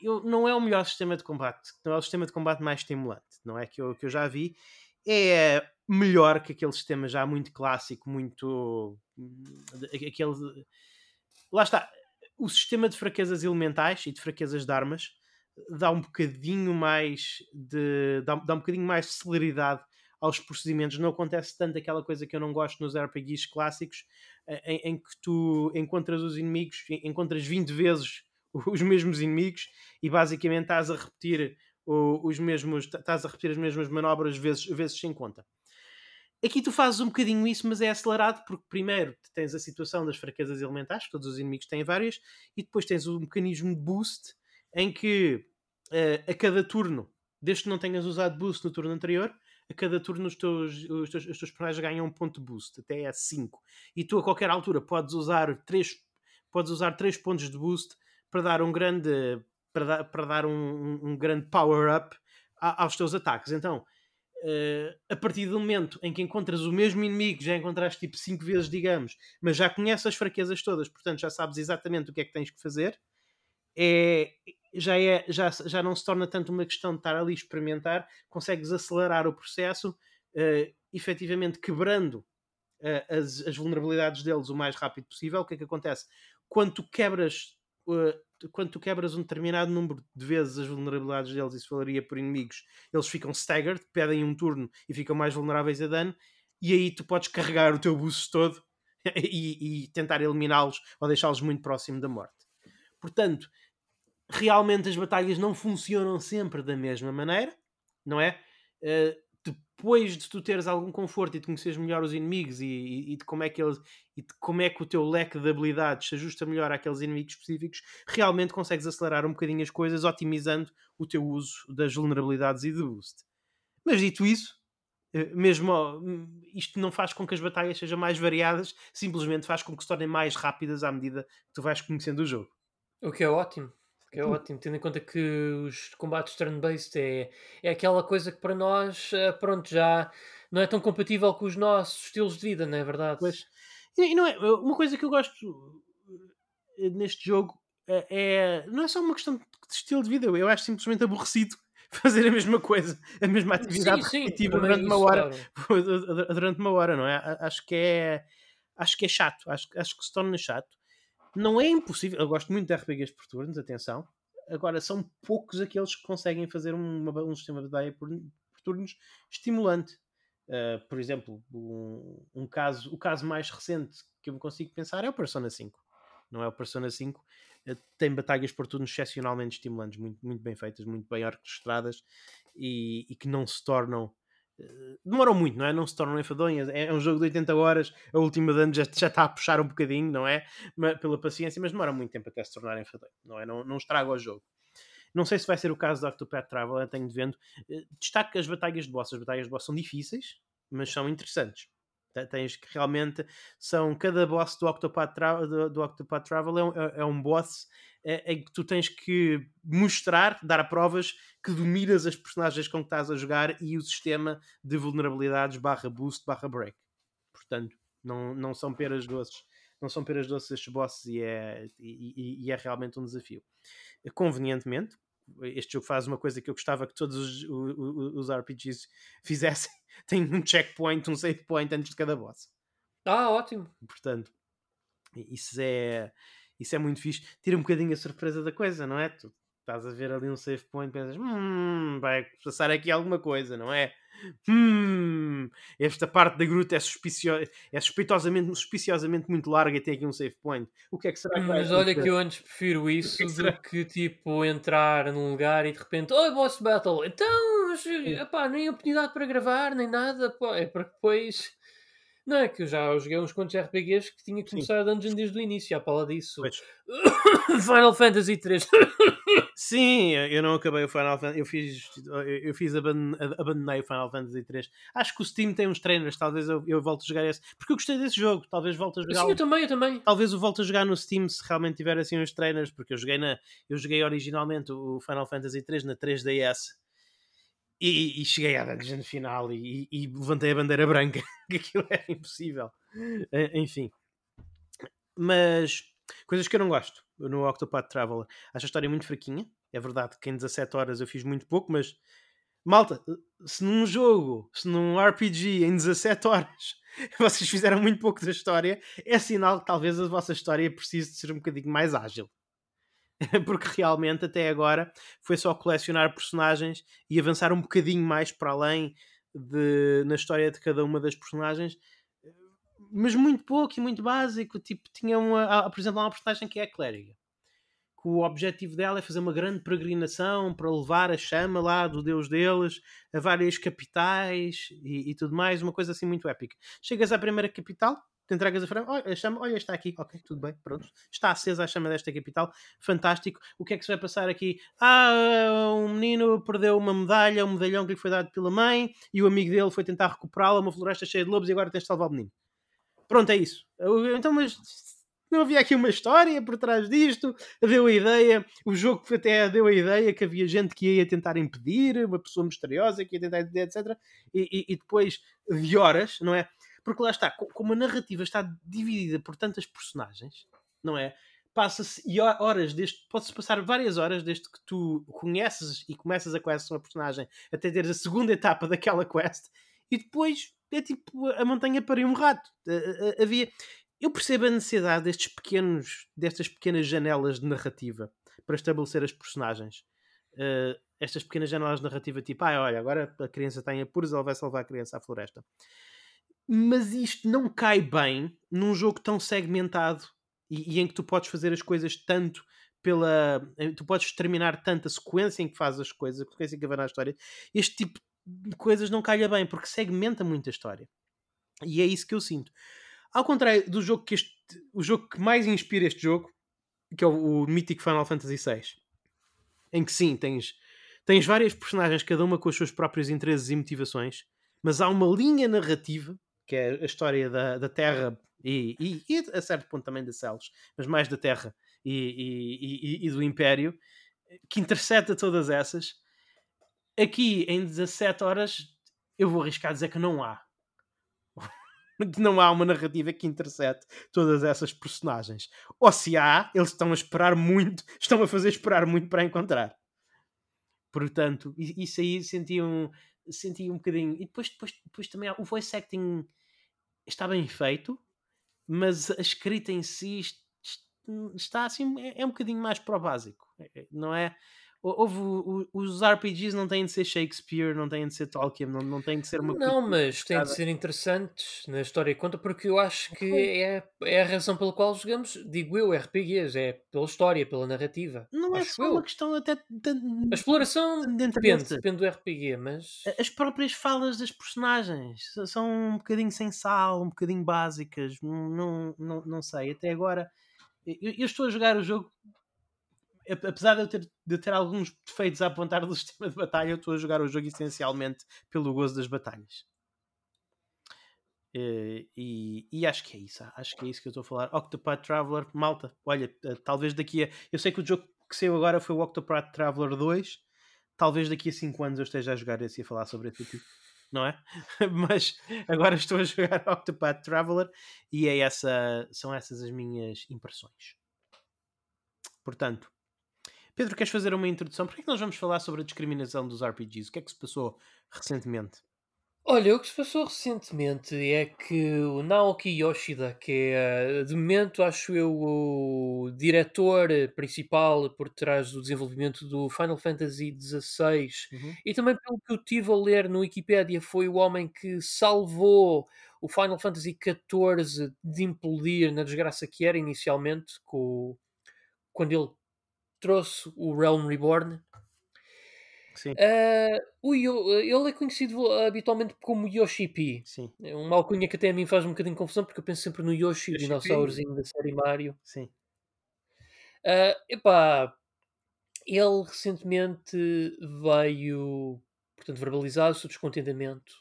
eu, não é o melhor sistema de combate, não é o sistema de combate mais estimulante, não é que eu, que eu já vi. É melhor que aquele sistema já muito clássico, muito. aquele. Lá está. o sistema de fraquezas elementais e de fraquezas de armas dá um bocadinho mais de. dá, dá um bocadinho mais de celeridade aos procedimentos. Não acontece tanto aquela coisa que eu não gosto nos RPGs clássicos, em, em que tu encontras os inimigos, encontras 20 vezes os mesmos inimigos e basicamente estás a repetir os mesmos, estás a repetir as mesmas manobras vezes, vezes sem conta. Aqui tu fazes um bocadinho isso, mas é acelerado porque primeiro tens a situação das fraquezas elementares, que todos os inimigos têm várias, e depois tens o mecanismo boost em que uh, a cada turno, desde que não tenhas usado boost no turno anterior, a cada turno os teus, os teus, os teus personagens ganham um ponto de boost, até é 5. E tu a qualquer altura podes usar 3 podes usar 3 pontos de boost para dar um grande para dar, para dar um, um grande power up aos teus ataques. Então, Uh, a partir do momento em que encontras o mesmo inimigo, já encontraste tipo 5 vezes, digamos, mas já conheces as fraquezas todas, portanto já sabes exatamente o que é que tens que fazer, é, já, é, já, já não se torna tanto uma questão de estar ali a experimentar, consegues acelerar o processo, uh, efetivamente quebrando uh, as, as vulnerabilidades deles o mais rápido possível. O que é que acontece? Quando tu quebras quando tu quebras um determinado número de vezes as vulnerabilidades deles, isso falaria por inimigos, eles ficam staggered, pedem um turno e ficam mais vulneráveis a dano, e aí tu podes carregar o teu boost todo e, e tentar eliminá-los ou deixá-los muito próximo da morte. Portanto, realmente as batalhas não funcionam sempre da mesma maneira, não é? Uh, depois de tu teres algum conforto e de conheceres melhor os inimigos e, e, e, de como é que eles e de como é que o teu leque de habilidades se ajusta melhor àqueles inimigos específicos, realmente consegues acelerar um bocadinho as coisas, otimizando o teu uso das vulnerabilidades e do boost. Mas dito isso, eh, mesmo isto não faz com que as batalhas sejam mais variadas, simplesmente faz com que se tornem mais rápidas à medida que tu vais conhecendo o jogo. O que é ótimo. Que é hum. ótimo, tendo em conta que os combates turn-based é, é aquela coisa que para nós, eh, pronto, já não é tão compatível com os nossos estilos de vida, não é verdade? Pois. E não é, uma coisa que eu gosto eh, neste jogo é, é não é só uma questão de estilo de vida, eu acho simplesmente aborrecido fazer a mesma coisa, a mesma atividade sim, repetitiva sim, durante uma hora, claro. durante uma hora, não é? Acho que é acho que é chato, acho, acho que se torna chato. Não é impossível. Eu gosto muito de RPGs por turnos, atenção. Agora, são poucos aqueles que conseguem fazer um sistema de batalha por, por turnos estimulante. Uh, por exemplo, um, um, caso, o caso mais recente que eu consigo pensar é o Persona 5. Não é o Persona 5. Uh, tem batalhas por turnos excepcionalmente estimulantes, muito, muito bem feitas, muito bem orquestradas e, e que não se tornam demoram muito, não é? Não se tornam enfadonhas. É, é um jogo de 80 horas, a última de ano já, já está a puxar um bocadinho, não é? Mas, pela paciência, mas demora muito tempo até se tornar enfadonho, não é? Não, não estraga o jogo. Não sei se vai ser o caso do Octopath Travel, tenho de vendo. Eh, destaco que as batalhas de boss, as batalhas de boss são difíceis, mas são interessantes. Tens que realmente são cada boss do Octopath, Tra do, do Octopath Travel é um, é, é um boss em que tu tens que mostrar, dar a provas que dominas as personagens com que estás a jogar e o sistema de vulnerabilidades barra boost barra break. Portanto, não, não são peras doces. Não são peras doces estes bosses e é, e, e é realmente um desafio. Convenientemente, este jogo faz uma coisa que eu gostava que todos os, os, os RPGs fizessem. Tem um checkpoint, um save point antes de cada boss. Ah, ótimo. Portanto, isso é, isso é muito fixe. Tira um bocadinho a surpresa da coisa, não é? Tu estás a ver ali um save point e pensas, hum, vai passar aqui alguma coisa, não é? Hum, esta parte da gruta é, suspicio... é suspeitosamente, suspiciosamente muito larga e tem aqui um save point. O que é que será que Mas olha que eu antes prefiro isso que é do que tipo entrar num lugar e de repente, oi, boss battle, então, epá, nem oportunidade para gravar, nem nada, pô, é para depois não, é que eu já joguei uns quantos RPGs que tinha que começar a dungeon desde o início, à pala disso. Final Fantasy 3. Sim, eu não acabei o Final Fantasy. Eu fiz, eu fiz abandonei o Final Fantasy 3. Acho que o Steam tem uns trainers, talvez eu, eu volte a jogar esse. Porque eu gostei desse jogo, talvez volte a jogar. Sim, eu também, eu também. Talvez o volte a jogar no Steam se realmente tiver assim uns trainers, porque eu joguei na. Eu joguei originalmente o Final Fantasy 3 na 3DS e, e, cheguei à dungeon final e, e, levantei a bandeira branca, que aquilo era impossível. Enfim. Mas coisas que eu não gosto no Octopath Traveler. Acho a história muito fraquinha. É verdade que em 17 horas eu fiz muito pouco, mas Malta, se num jogo, se num RPG em 17 horas vocês fizeram muito pouco da história, é sinal que talvez a vossa história precise de ser um bocadinho mais ágil. Porque realmente até agora foi só colecionar personagens e avançar um bocadinho mais para além de, na história de cada uma das personagens, mas muito pouco e muito básico. Tipo, tinha uma, exemplo, uma personagem que é a clériga que o objetivo dela é fazer uma grande peregrinação para levar a chama lá do deus deles a várias capitais e, e tudo mais, uma coisa assim muito épica. Chegas à primeira capital, te entregas a frame, olha, a chama, olha, está aqui, ok, tudo bem, pronto, está acesa a chama desta capital, fantástico. O que é que se vai passar aqui? Ah, um menino perdeu uma medalha, um medalhão que lhe foi dado pela mãe, e o amigo dele foi tentar recuperá-la, uma floresta cheia de lobos, e agora tens de salvar o menino. Pronto, é isso. Então, mas não havia aqui uma história por trás disto, deu a ideia, o jogo até deu a ideia que havia gente que ia tentar impedir, uma pessoa misteriosa que ia tentar etc. E, e, e depois de horas, não é? Porque lá está, como a narrativa está dividida por tantas personagens, não é? Passa-se horas desde. Pode-se passar várias horas desde que tu conheces e começas a quest uma personagem até teres a segunda etapa daquela quest e depois é tipo a montanha para um rato. Havia eu percebo a necessidade destes pequenos, destas pequenas janelas de narrativa para estabelecer as personagens. Uh, estas pequenas janelas de narrativa, tipo, ah, olha, agora a criança está em apuros, ela vai salvar a criança à floresta. Mas isto não cai bem num jogo tão segmentado e, e em que tu podes fazer as coisas tanto pela. Tu podes terminar tanto a sequência em que fazes as coisas, a sequência em que vai na história. Este tipo de coisas não calha bem porque segmenta muito a história. E é isso que eu sinto. Ao contrário do jogo que este, o jogo que mais inspira este jogo, que é o, o mítico Final Fantasy VI, em que sim, tens, tens várias personagens, cada uma com os seus próprios interesses e motivações, mas há uma linha narrativa, que é a história da, da Terra e, e, e a certo ponto também da Celos, mas mais da Terra e, e, do Império, que intercepta todas essas. Aqui em 17 horas, eu vou arriscar dizer que não há não há uma narrativa que intercepte todas essas personagens. Ou se há, eles estão a esperar muito, estão a fazer esperar muito para encontrar. Portanto, isso aí senti um, senti um bocadinho. E depois, depois, depois também o voice acting está bem feito, mas a escrita em si está assim, é, é um bocadinho mais para o básico, é, é, não é? Houve, os RPGs não têm de ser Shakespeare, não têm de ser Tolkien, não, não têm de ser uma Não, mas têm de ser interessantes na história que conta, porque eu acho que é, é a razão pela qual jogamos, digo eu, RPGs, é pela história, pela narrativa. Não é só eu. uma questão até de, A exploração de depende, depende do RPG, mas. As próprias falas das personagens são um bocadinho sem sal, um bocadinho básicas, não, não, não sei. Até agora eu estou a jogar o jogo apesar de eu, ter, de ter alguns defeitos a apontar do sistema de batalha, eu estou a jogar o jogo essencialmente pelo gozo das batalhas. Uh, e, e, acho que é isso. Acho que é isso que eu estou a falar. Octopath Traveler, malta, olha, uh, talvez daqui a. Eu sei que o jogo que saiu agora foi o Octopath Traveler 2. Talvez daqui a 5 anos eu esteja a jogar esse e a falar sobre esse tipo. Não é? Mas agora estou a jogar Octopath Traveler e é essa, são essas as minhas impressões. Portanto, Pedro, queres fazer uma introdução? Por que, é que nós vamos falar sobre a discriminação dos RPGs? O que é que se passou recentemente? Olha, o que se passou recentemente é que o Naoki Yoshida, que é de momento, acho eu, o diretor principal por trás do desenvolvimento do Final Fantasy XVI, uhum. e também pelo que eu tive a ler no Wikipedia, foi o homem que salvou o Final Fantasy XIV de implodir na desgraça que era inicialmente, com, quando ele trouxe o Realm Reborn. Sim. Uh, o Yo, ele é conhecido habitualmente como Yoshi P. Sim. É uma alcunha que até a mim faz um bocadinho de confusão porque eu penso sempre no Yoshi, Yoshi dinossaurozinho da série Mario. Sim. Uh, epá, ele recentemente veio, portanto, verbalizar o seu descontentamento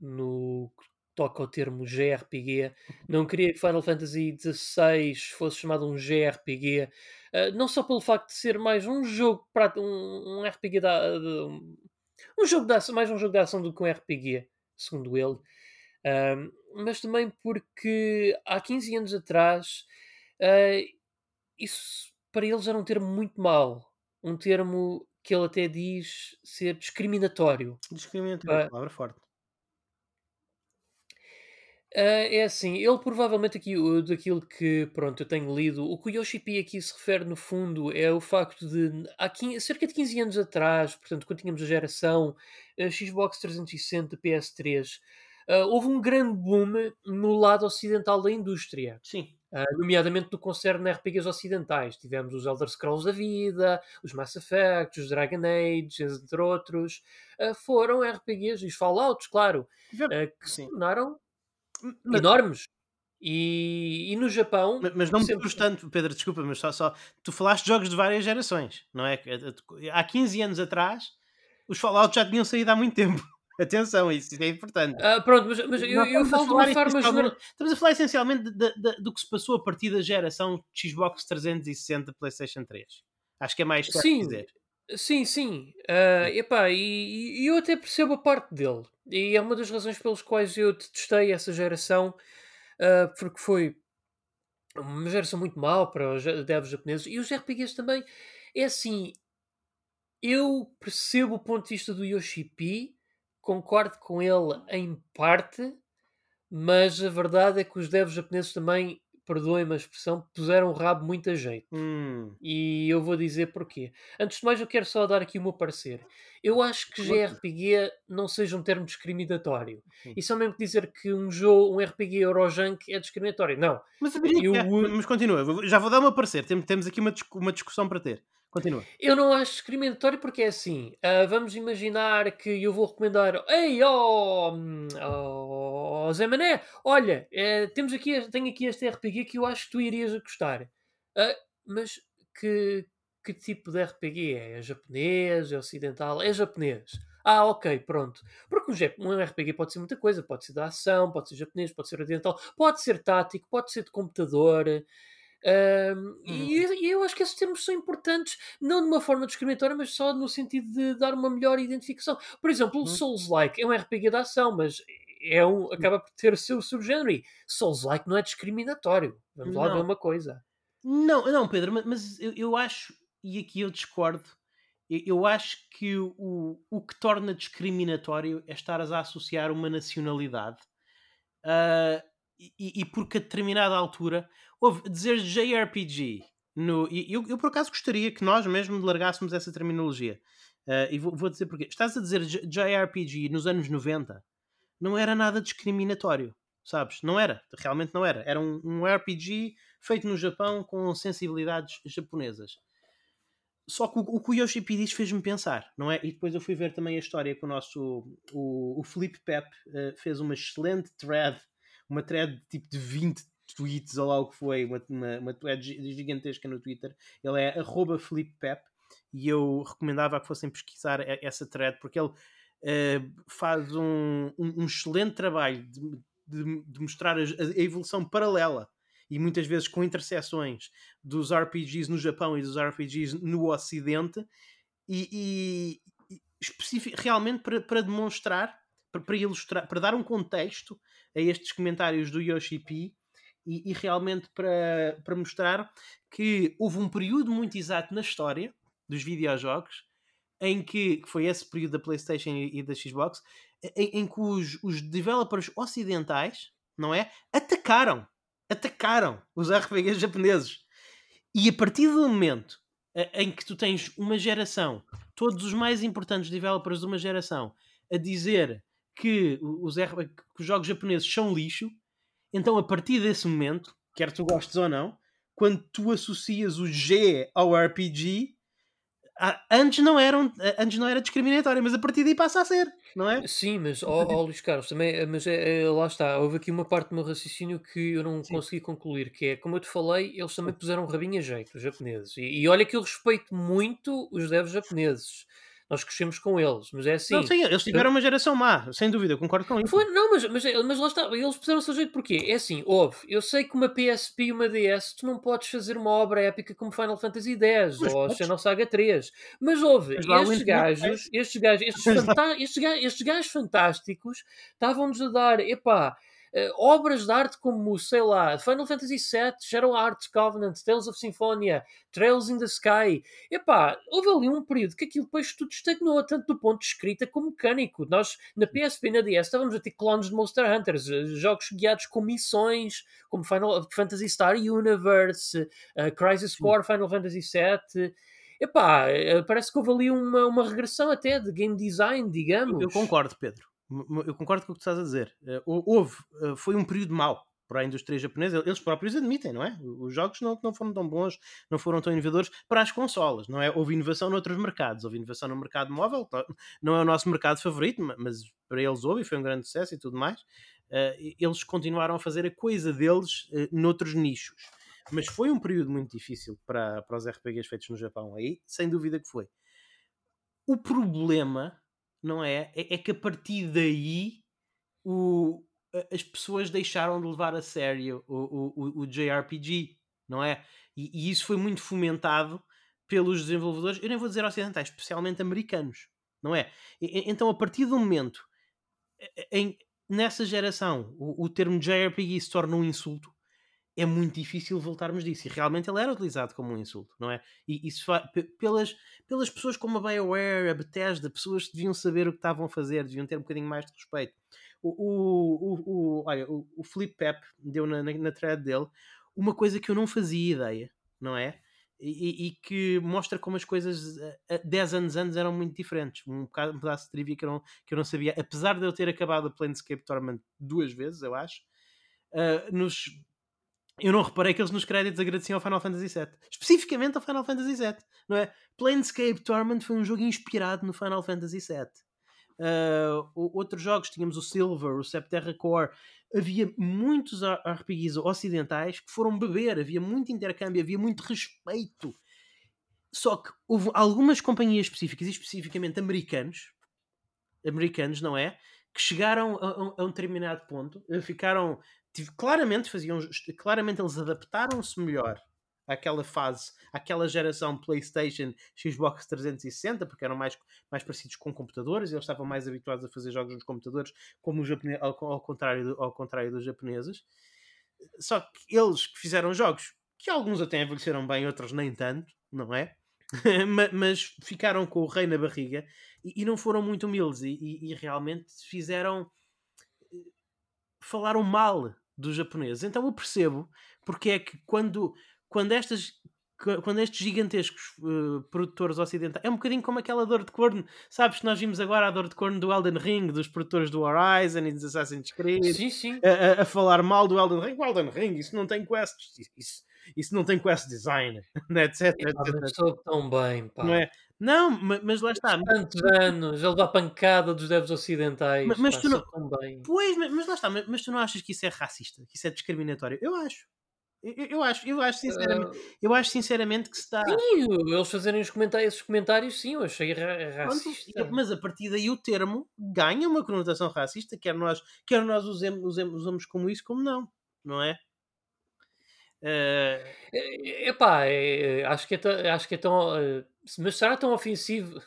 no toca ao termo JRPG. Não queria que Final Fantasy XVI fosse chamado um JRPG, uh, ah, não só pelo facto de ser mais um jogo, um, um RPG da, um, um jogo de ação, mais um jogo de ação do que um RPG, segundo ele, uh, mas também porque há 15 anos atrás uh, isso para eles era um termo muito mau, um termo que ele até diz ser discriminatório. Discriminatório, uh, palavra forte. Uh, é assim, ele provavelmente aqui, daquilo que pronto, eu tenho lido, o que o Yoshi P aqui se refere no fundo é o facto de há 15, cerca de 15 anos atrás, portanto, quando tínhamos a geração uh, Xbox 360 PS3, uh, houve um grande boom no lado ocidental da indústria. Sim. Uh, nomeadamente no concerne RPGs ocidentais. Tivemos os Elder Scrolls da vida, os Mass Effect, os Dragon Age, entre outros. Foram RPGs e os Fallouts, claro, uh, que Sim. se tornaram mas... enormes. E, e, no Japão. Mas, mas não me sempre... tanto, Pedro, desculpa, mas só, só. Tu falaste de jogos de várias gerações, não é? Há 15 anos atrás, os Fallout já tinham saído há muito tempo. Atenção, isso é importante. Ah, pronto, mas, mas eu, eu falo de uma forma geral. Estamos a falar essencialmente de, de, do que se passou a partir da geração Xbox 360 PlayStation 3. Acho que é mais certo sim, dizer. Sim, sim. Uh, epá, e, e eu até percebo a parte dele. E é uma das razões pelas quais eu detestei essa geração, uh, porque foi uma geração muito mal para os devs japoneses e os RPGs também. É assim, eu percebo o ponto de vista do Yoshi P, concordo com ele em parte, mas a verdade é que os devs japoneses também, perdoem-me a expressão, puseram o rabo muito a jeito. Hum. E eu vou dizer porquê. Antes de mais, eu quero só dar aqui o meu parecer. Eu acho que JRPG não seja um termo discriminatório. Sim. E só mesmo dizer que um jogo, um RPG Eurojunk é discriminatório. Não. Mas, eu. É. mas continua, já vou dar o meu parecer. Temos aqui uma discussão para ter. Continua. Eu não acho discriminatório porque é assim. Uh, vamos imaginar que eu vou recomendar. Ei, ó oh, oh, Zé Mané, olha, é, temos aqui, tenho aqui este RPG que eu acho que tu irias gostar. Uh, mas que, que tipo de RPG é? É japonês? É ocidental? É japonês. Ah, ok, pronto. Porque um RPG pode ser muita coisa. Pode ser da ação, pode ser japonês, pode ser oriental, pode ser tático, pode ser de computador. Um, e, uhum. e, eu acho que esses termos são importantes, não de uma forma discriminatória, mas só no sentido de dar uma melhor identificação. Por exemplo, o uhum. Souls-like é um RPG de ação, mas é um, acaba por ter o seu subgénero. Souls-like não é discriminatório. Vamos não. lá ver uma coisa. Não, não, Pedro, mas eu, eu acho, e aqui eu discordo, eu, acho que o, o que torna discriminatório é estares a associar uma nacionalidade. Uh, e, e porque a determinada altura dizer JRPG no, eu, eu por acaso gostaria que nós mesmo largássemos essa terminologia uh, e vou, vou, dizer porque estás a dizer JRPG nos anos 90 não era nada discriminatório sabes? Não era, realmente não era era um, um RPG feito no Japão com sensibilidades japonesas só que o, o que o Yoshi diz fez-me pensar, não é? E depois eu fui ver também a história que o nosso o, o Felipe Pep uh, fez uma excelente thread uma thread tipo de 20 tweets ou lá o que foi, uma, uma, uma thread gigantesca no Twitter. Ele é FlipPep e eu recomendava que fossem pesquisar essa thread porque ele uh, faz um, um, um, excelente trabalho de, de, de mostrar a, a, evolução paralela e muitas vezes com interseções dos RPGs no Japão e dos RPGs no Ocidente e, e, e realmente para, para demonstrar para, para ilustrar, para dar um contexto a estes comentários do Yoshi P e, e, realmente para, para mostrar que houve um período muito exato na história dos videojogos em que, que foi esse período da PlayStation e, e da Xbox em, em que os, os developers ocidentais não é atacaram atacaram os RPGs japoneses. E a partir do momento em que tu tens uma geração todos os mais importantes developers de uma geração a dizer que os, que os jogos japoneses são lixo, então a partir desse momento, quer tu gostes ou não, quando tu associas o G ao RPG, antes não, eram, antes não era discriminatório, mas a partir daí passa a ser, não é? Sim, mas ó oh, oh, Luís Carlos, também, mas é, é, lá está, houve aqui uma parte do meu raciocínio que eu não Sim. consegui concluir, que é, como eu te falei, eles também puseram um rabinho a jeito, os japoneses. E, e olha que eu respeito muito os devs japoneses nós crescemos com eles, mas é assim. Não, sim, eles tiveram uma geração má, sem dúvida, concordo com isso. Foi, não, mas, mas, mas lá está, eles puseram-se a jeito porquê? É assim, houve, eu sei que uma PSP e uma DS tu não podes fazer uma obra épica como Final Fantasy X mas ou Xenosaga 3, mas houve, estes gajos, estes gajos, estes, gajos, estes gajos fantásticos estavam-nos a dar, epá, obras de arte como, sei lá, Final Fantasy VII, Shadow Arts Covenant, Tales of Symphonia, Trails in the Sky. Epá, houve ali um período que aquilo depois tudo estagnou, tanto do ponto de escrita como mecânico. Nós, na PSP e na DS, estávamos a ter clones de Monster Hunters, eh, jogos guiados com missões, como Final Fantasy Star Universe, uh, Crisis Core, Final Fantasy VII. Epá, eh, parece que houve ali uma, uma regressão até de game design, digamos. Eu concordo, Pedro. Eu concordo com o que tu estás a dizer. Eh, houve, eh, foi um período mau para a indústria japonesa, eles próprios admitem, não é? Os jogos não, não foram tão bons, não foram tão inovadores para as consolas, não é? Houve inovação noutros mercados, houve inovação no mercado móvel, não é o nosso mercado favorito, mas para eles houve e foi um grande sucesso e tudo mais. Eles continuaram a fazer a coisa deles noutros nichos. Mas foi um período muito difícil para, para os RPGs feitos no Japão, aí, sem dúvida que foi. O problema, não é? É, é que a partir daí o, as pessoas deixaram de levar a sério o, o, o JRPG, não é? E, e, isso foi muito fomentado pelos desenvolvedores, eu nem vou dizer ocidentais, especialmente americanos, não é? E, então, a partir do momento em, nessa geração o, o termo JRPG se torna um insulto, é muito difícil voltarmos disso. E realmente ele era utilizado como um insulto, não é? E isso pelas, pelas pessoas como a BioWare, a Bethesda, pessoas que deviam saber o que estavam a fazer, deviam ter um bocadinho mais de respeito. O, o, o, olha, o, o Flip Pep deu na, na, na thread dele uma coisa que eu não fazia ideia, não é? E, e, que mostra como as coisas há 10 anos antes eram muito diferentes. Um, bocado, um pedaço de trivia que eu, não, que eu não sabia, apesar de eu ter acabado a Planescape Torment duas vezes, eu acho, uh, nos eu não reparei que eles nos créditos agradeciam ao Final Fantasy VII. Especificamente ao Final Fantasy VII, não é? Planescape Torment foi um jogo inspirado no Final Fantasy VII. Uh, outros jogos, tínhamos o Silver, o Septerra Core. Havia muitos RPGs ocidentais que foram beber, havia muito intercâmbio, havia muito respeito. Só que houve algumas companhias específicas, e especificamente americanos, americanos, não é? Que chegaram a, a, a um determinado ponto, ficaram claramente faziam claramente eles adaptaram-se melhor àquela fase, àquela geração PlayStation, Xbox 360, porque eram mais, mais parecidos com computadores, eles estavam mais habituados a fazer jogos nos computadores, como os japoneses, ao, ao, contrário do, ao contrário dos japoneses. Só que eles que fizeram jogos que alguns até envelheceram bem, outros nem tanto, não é? mas ficaram com o rei na barriga e, e não foram muito humildes e, e, e realmente fizeram eh, falaram mal dos japoneses. Então eu percebo porque é que quando, quando estas quando estes gigantescos uh, produtores ocidentais é um bocadinho como aquela dor de corno, sabes nós vimos agora a dor de corno do Elden Ring, dos produtores do Horizon e dos Assassin's Creed sim, sim. A, a, falar mal do Elden Ring. O Elden Ring, isso não tem quests, isso, isso não tem quest design, etc. É, etc. tão bem, pá. Não é? Não, mas lá está. Tantos anos, ele dá pancada dos devs ocidentais. Mas, mas tu não. Pois, mas, mas lá está. Mas, mas, tu não achas que isso é racista? Que isso é discriminatório? Eu acho. Eu, eu acho, eu acho sinceramente, uh, eu acho sinceramente que se está. Sim, eles fazerem os comentários, esses comentários, sim, eu achei racista. Mas a partir daí o termo ganha uma conotação racista, quer nós, quer nós usemos, usemos, usamos como isso, como não, não é? Uh... Epá, é, acho, que é acho que é tão. Uh, mas será tão ofensivo?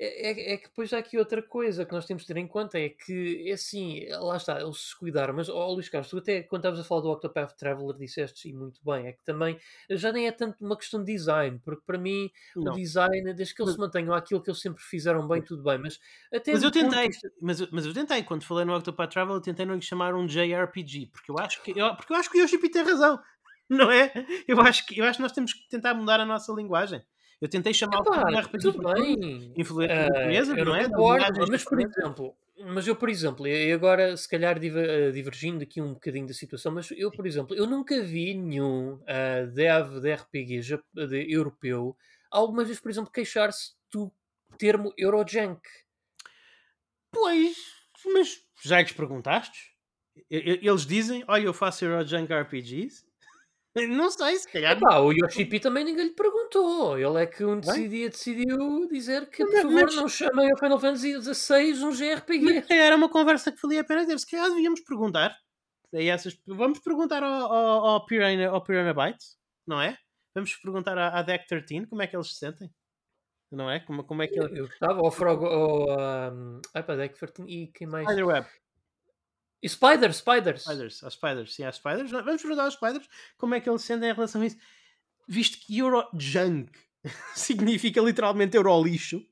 É, é, é, que depois há aqui outra coisa que nós temos de ter em conta: é que, é assim, lá está, eles se cuidaram. Mas, oh, Luís Carlos, tu até quando estavas a falar do Octopath Traveler disseste, e muito bem, é que também já nem é tanto uma questão de design, porque para mim não. o design, desde que eles se mantenham aquilo que eles sempre fizeram bem, tudo bem. Mas, até mas eu tentei, ponto... mas, mas eu tentei, quando falei no Octopath Traveler, tentei não lhe chamar um JRPG, porque eu acho que, eu, porque eu acho que o Yoshi tem razão não é? Eu acho, que, eu acho que nós temos que tentar mudar a nossa linguagem. Eu tentei chamar Epá, o RPG tudo bem. influência japonesa, uh, não é? Concordo, mas por exemplo, mas eu, por exemplo, e agora se calhar eh, divergindo aqui um bocadinho da situação, mas eu, por exemplo, eu nunca vi nenhum uh, dev de RPG de europeu alguma vez, por exemplo, queixar-se do termo Eurojunk. Pois, mas já lhes perguntaste? Eles dizem, olha, eu faço Eurojunk RPGs? Não sei, se calhar. Epá, o Yoshipi também ninguém lhe perguntou. Ele é que um decidia, decidiu dizer que, por favor, mas... não chamem o Final Fantasy XVI um GRPG. Era uma conversa que valia a pena ter. Se calhar devíamos perguntar. Essas... Vamos perguntar ao, ao, ao, Piranha, ao Piranha Bytes, não é? Vamos perguntar à, à Deck 13 como é que eles se sentem. Não é? Como, como é que ele... Eu estava ao Frog, ao um, Deck 13 e quem mais? Spiderweb. Spiders, Spiders. Spiders, Spiders, sim, as Spiders. Vamos perguntar aos Spiders como é que eles sentem em relação a isso. Visto que Eurojunk significa literalmente Eurolixo,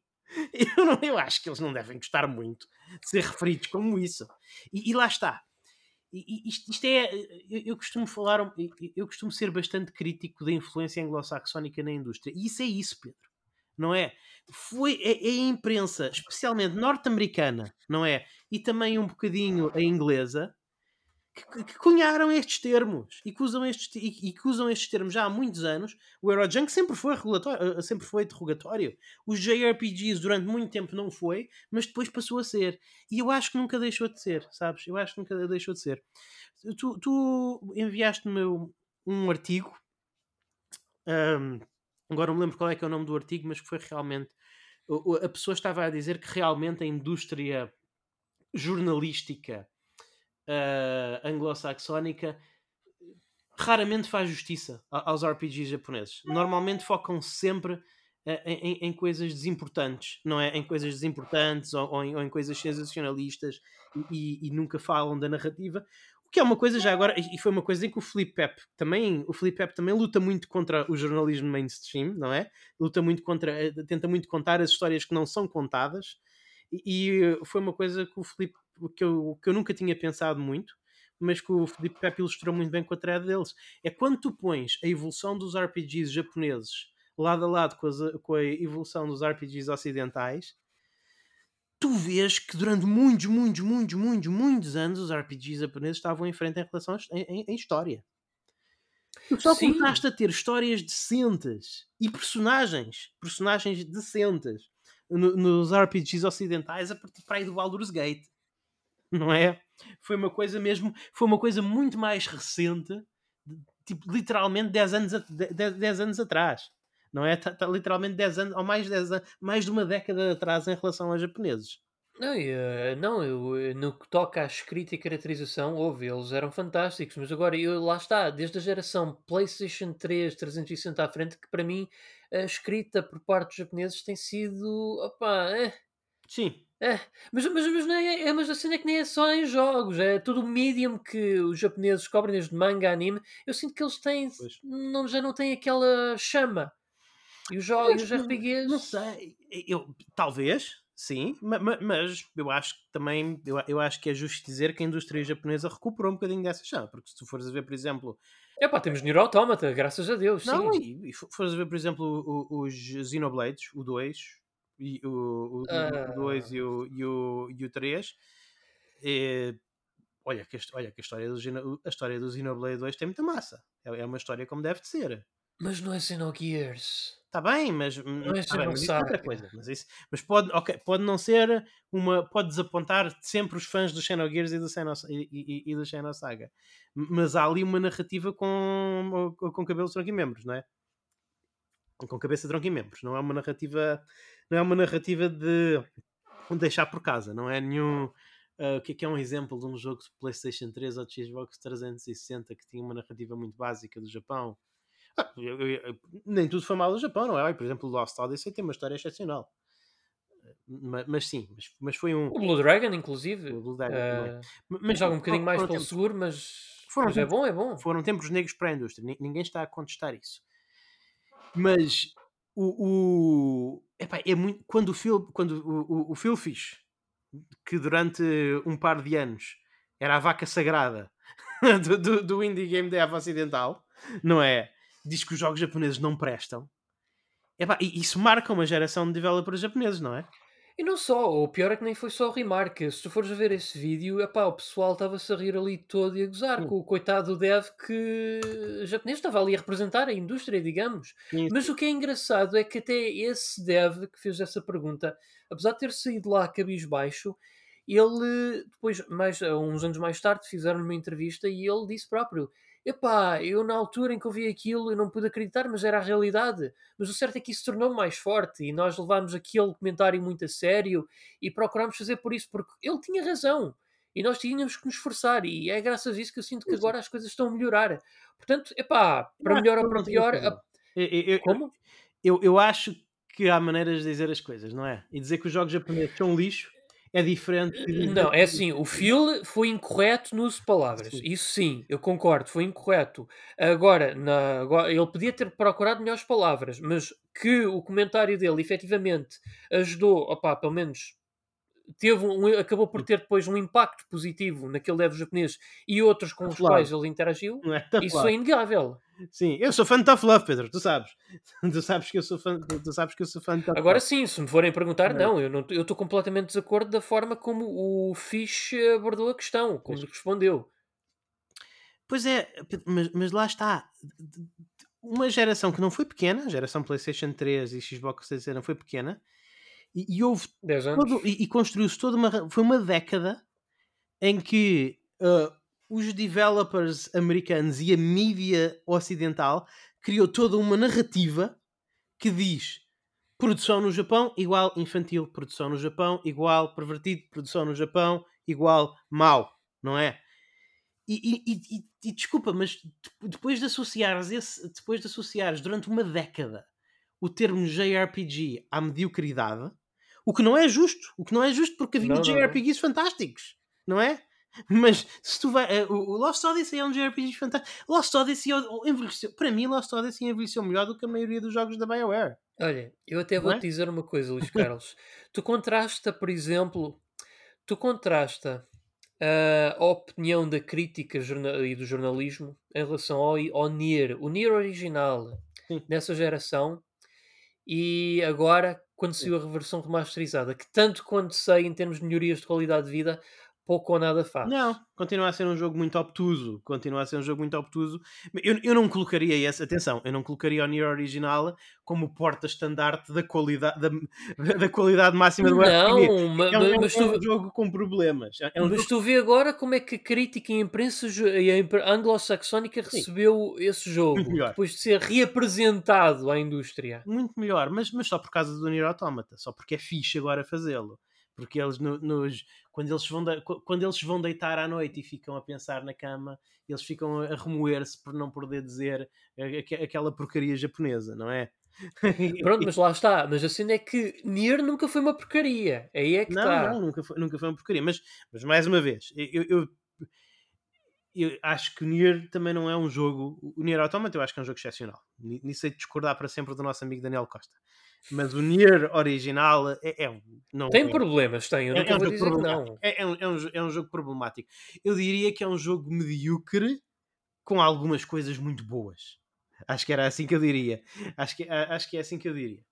eu, não, eu acho que eles não devem gostar muito de ser referidos como isso. E, e lá está. Isto, isto, é. Eu, eu, costumo falar. Eu costumo ser bastante crítico da influência anglo-saxónica na indústria. E isso é isso, Pedro. Não é? Foi é a imprensa, especialmente norte-americana, não é? E também um bocadinho a inglesa, que, que cunharam estes termos e que, usam estes, e, e, que usam estes termos já há muitos anos. O Eurojunk sempre foi, regulatório, eh, sempre foi interrogatório. Os JRPGs durante muito tempo não foi, mas depois passou a ser. E eu acho que nunca deixou de ser, sabes? Eu acho que nunca deixou de ser. Tu, tu enviaste-me um artigo. Um, agora não me lembro qual é que é o nome do artigo, mas que foi realmente. A pessoa estava a dizer que realmente a indústria jornalística uh, anglo-saxónica raramente faz justiça aos RPGs japoneses. Normalmente focam sempre uh, em, em, coisas desimportantes, não é? Em coisas desimportantes ou, ou, em, ou em, coisas sensacionalistas e, e, nunca falam da narrativa. Que é uma coisa já agora, e foi uma coisa em que o Felipe Pep também, o Felipe Pep também luta muito contra o jornalismo mainstream, não é? Luta muito contra, eh, tenta muito contar as histórias que não são contadas. E, e foi uma coisa que o Felipe que eu, que eu nunca tinha pensado muito, mas que o Felipe Pepe ilustrou muito bem com a thread deles. É quando tu pões a evolução dos RPGs japoneses lado a lado com, as, com a evolução dos RPGs ocidentais, tu vês que durante muitos, muitos, muitos, muitos, muitos anos os RPGs japoneses estavam em frente em relação a, em, em, história. Tu só Sim. começaste a ter histórias decentes e personagens, personagens decentes no, nos RPGs ocidentais a partir para aí do Baldur's Gate. não é? Foi uma coisa mesmo, foi uma coisa muito mais recente, tipo, literalmente 10 anos, 10, 10 anos atrás. Não é? Está tá, literalmente 10 anos, ou mais, 10 anos, mais de uma década atrás em relação aos japoneses. Não, eu, não eu, no que toca à escrita e caracterização, houve, eles eram fantásticos, mas agora eu, lá está, desde a geração PlayStation 3 360 à frente, que para mim a escrita por parte dos japoneses tem sido opa, eh, Sim, é, mas, mas, mas, é, é, mas a cena é que nem é só em jogos, é todo o medium que os japoneses cobrem, desde manga, anime. Eu sinto que eles têm, não, já não têm aquela chama. E os jogos, os RPGs. Não sei, eu, talvez, sim, mas, mas eu acho que também, eu, eu acho que é justo dizer que a indústria japonesa recuperou um bocadinho dessa chama, porque se tu fores a ver, por exemplo. É pá, temos Nier Automata, graças a Deus. Não, sim. e, e fores a ver, por exemplo, os Xenoblades, o 2, e o 2 uh... e, o, e, o, e o 3. É, olha, que, olha que a história do, a história do Xenoblade 2 tem muita massa. É, é uma história como deve de ser. Mas não é Xenogears. Está bem, mas não é tá bem, mas isso é outra coisa. Mas, isso, mas pode, okay, pode não ser uma. Pode desapontar sempre os fãs do Xenogears e do, Xeno, e, e, e do Xenosaga. Mas há ali uma narrativa com, com cabelos, tronco e membros, não é? Com cabeça, tronco e membros. Não é uma narrativa não é uma narrativa de deixar por casa, não é nenhum. Uh, o que é, que é um exemplo de um jogo de PlayStation 3 ou de Xbox 360 que tinha uma narrativa muito básica do Japão? Eu, eu, eu, nem tudo foi mal do Japão, não é? Por exemplo, Lost Odyssey tem uma história excepcional. Mas, mas sim, mas, mas, foi um. O Blue Dragon, inclusive. O Blue Dragon, uh, mas joga um bocadinho mais pelo tempos, seguro, mas, foram mas é bom, é bom. Foram tempos negros para a indústria, ninguém está a contestar isso. Mas o, o epá, é muito quando o Phil quando o, o, o Phil Fish que durante um par de anos era a vaca sagrada do, do, do indie game da Eva Ocidental não é? Diz que os jogos japoneses não prestam epá, e isso marca uma geração de developers japoneses, não é? E não só, o pior é que nem foi só o remark. Se tu fores ver esse vídeo, epá, o pessoal estava-se a rir ali todo e a gozar Sim. com o coitado do dev que japonês estava ali a representar a indústria, digamos. Sim. Mas o que é engraçado é que até esse dev que fez essa pergunta, apesar de ter saído lá cabisbaixo, ele depois, mais, uns anos mais tarde, fizeram uma entrevista e ele disse próprio Epá, eu na altura em que ouvi aquilo eu não pude acreditar, mas era a realidade. Mas o certo é que isso tornou mais forte e nós levámos aquele comentário muito a sério e procurámos fazer por isso, porque ele tinha razão e nós tínhamos que nos esforçar e é graças a isso que eu sinto que agora as coisas estão a melhorar. Portanto, epá, para melhor ou para pior... A... Eu, Como? Eu, eu acho que há maneiras de dizer as coisas, não é? E dizer que os jogos japoneses são lixo é diferente. Não, é assim, o Phil foi incorreto no uso de palavras. Sim. Isso sim, eu concordo, foi incorreto. Agora, na, agora, ele podia ter procurado melhores palavras, mas que o comentário dele efetivamente ajudou, opá, pelo menos teve um, acabou por ter depois um impacto positivo naquele dev japonês e outros com os quais ele interagiu, é isso é inegável. Sim, eu sou fã de Tough Love, Pedro, tu sabes. Tu sabes que eu sou fã, tu sabes que eu sou fã de Tough Agora sim, se me forem perguntar, não, eu não eu estou completamente de desacordo da forma como o Fish abordou a questão, como lhe respondeu. Pois é, mas, mas lá está. Uma geração que não foi pequena, a geração PlayStation 3 e Xbox 360 não foi pequena, e, e houve todo, e, e construiu-se toda uma. Foi uma década em que uh, os developers americanos e a mídia ocidental criou toda uma narrativa que diz produção no Japão igual infantil, produção no Japão igual pervertido, produção no Japão igual mau, não é? E, e, e, e desculpa, mas depois de associares esse, depois de associares durante uma década o termo JRPG à mediocridade, o que não é justo. O que não é justo porque havia não, JRPGs não. fantásticos, não é? Mas se tu vai. Uh, o Lost Odyssey é um JRPG fantástico. Lost Odyssey envelheceu. Para mim, Lost Odyssey envelheceu melhor do que a maioria dos jogos da BioWare. Olha, eu até vou-te é? dizer uma coisa, Luís Carlos. tu contrasta, por exemplo, tu contrasta uh, a opinião da crítica e do jornalismo em relação ao, ao Nier, o Nier original, Sim. nessa geração, e agora quando saiu a reversão remasterizada, que tanto quanto sei em termos de melhorias de qualidade de vida, pouco ou nada faz. Não, continua a ser um jogo muito obtuso. Continua a ser um jogo muito obtuso. Eu, eu não colocaria essa, atenção, eu não colocaria o Nier original como porta-estandarte da qualidade, da, da, qualidade máxima do não, RPG. Mas, é um, mas é um tu, jogo com problemas. É um mas jogo... tu vê agora como é que a crítica e a imprensa anglo-saxónica recebeu esse jogo depois de ser reapresentado à indústria. Muito melhor, mas, mas só por causa do Nier Automata, só porque é fixe agora fazê-lo porque eles no, nos, quando, eles vão de, quando eles vão deitar à noite e ficam a pensar na cama, eles ficam a remoer-se por não poder dizer aquela porcaria japonesa, não é? Pronto, mas lá está. Mas a cena é que Nier nunca foi uma porcaria. Aí é que não, está. Não, nunca foi, nunca foi uma porcaria. Mas, mas mais uma vez, eu, eu, eu acho que o Nier também não é um jogo. O Nier Automata eu acho que é um jogo excepcional. Nisso sei discordar para sempre do nosso amigo Daniel Costa. Mas o Nier original é, é não Tem é, problemas, tem. É, é um dizer não. É, um, um, é um jogo problemático. Eu diria que é um jogo medíocre com algumas coisas muito boas. Acho que era assim que eu diria. Acho que, acho que é assim que eu diria.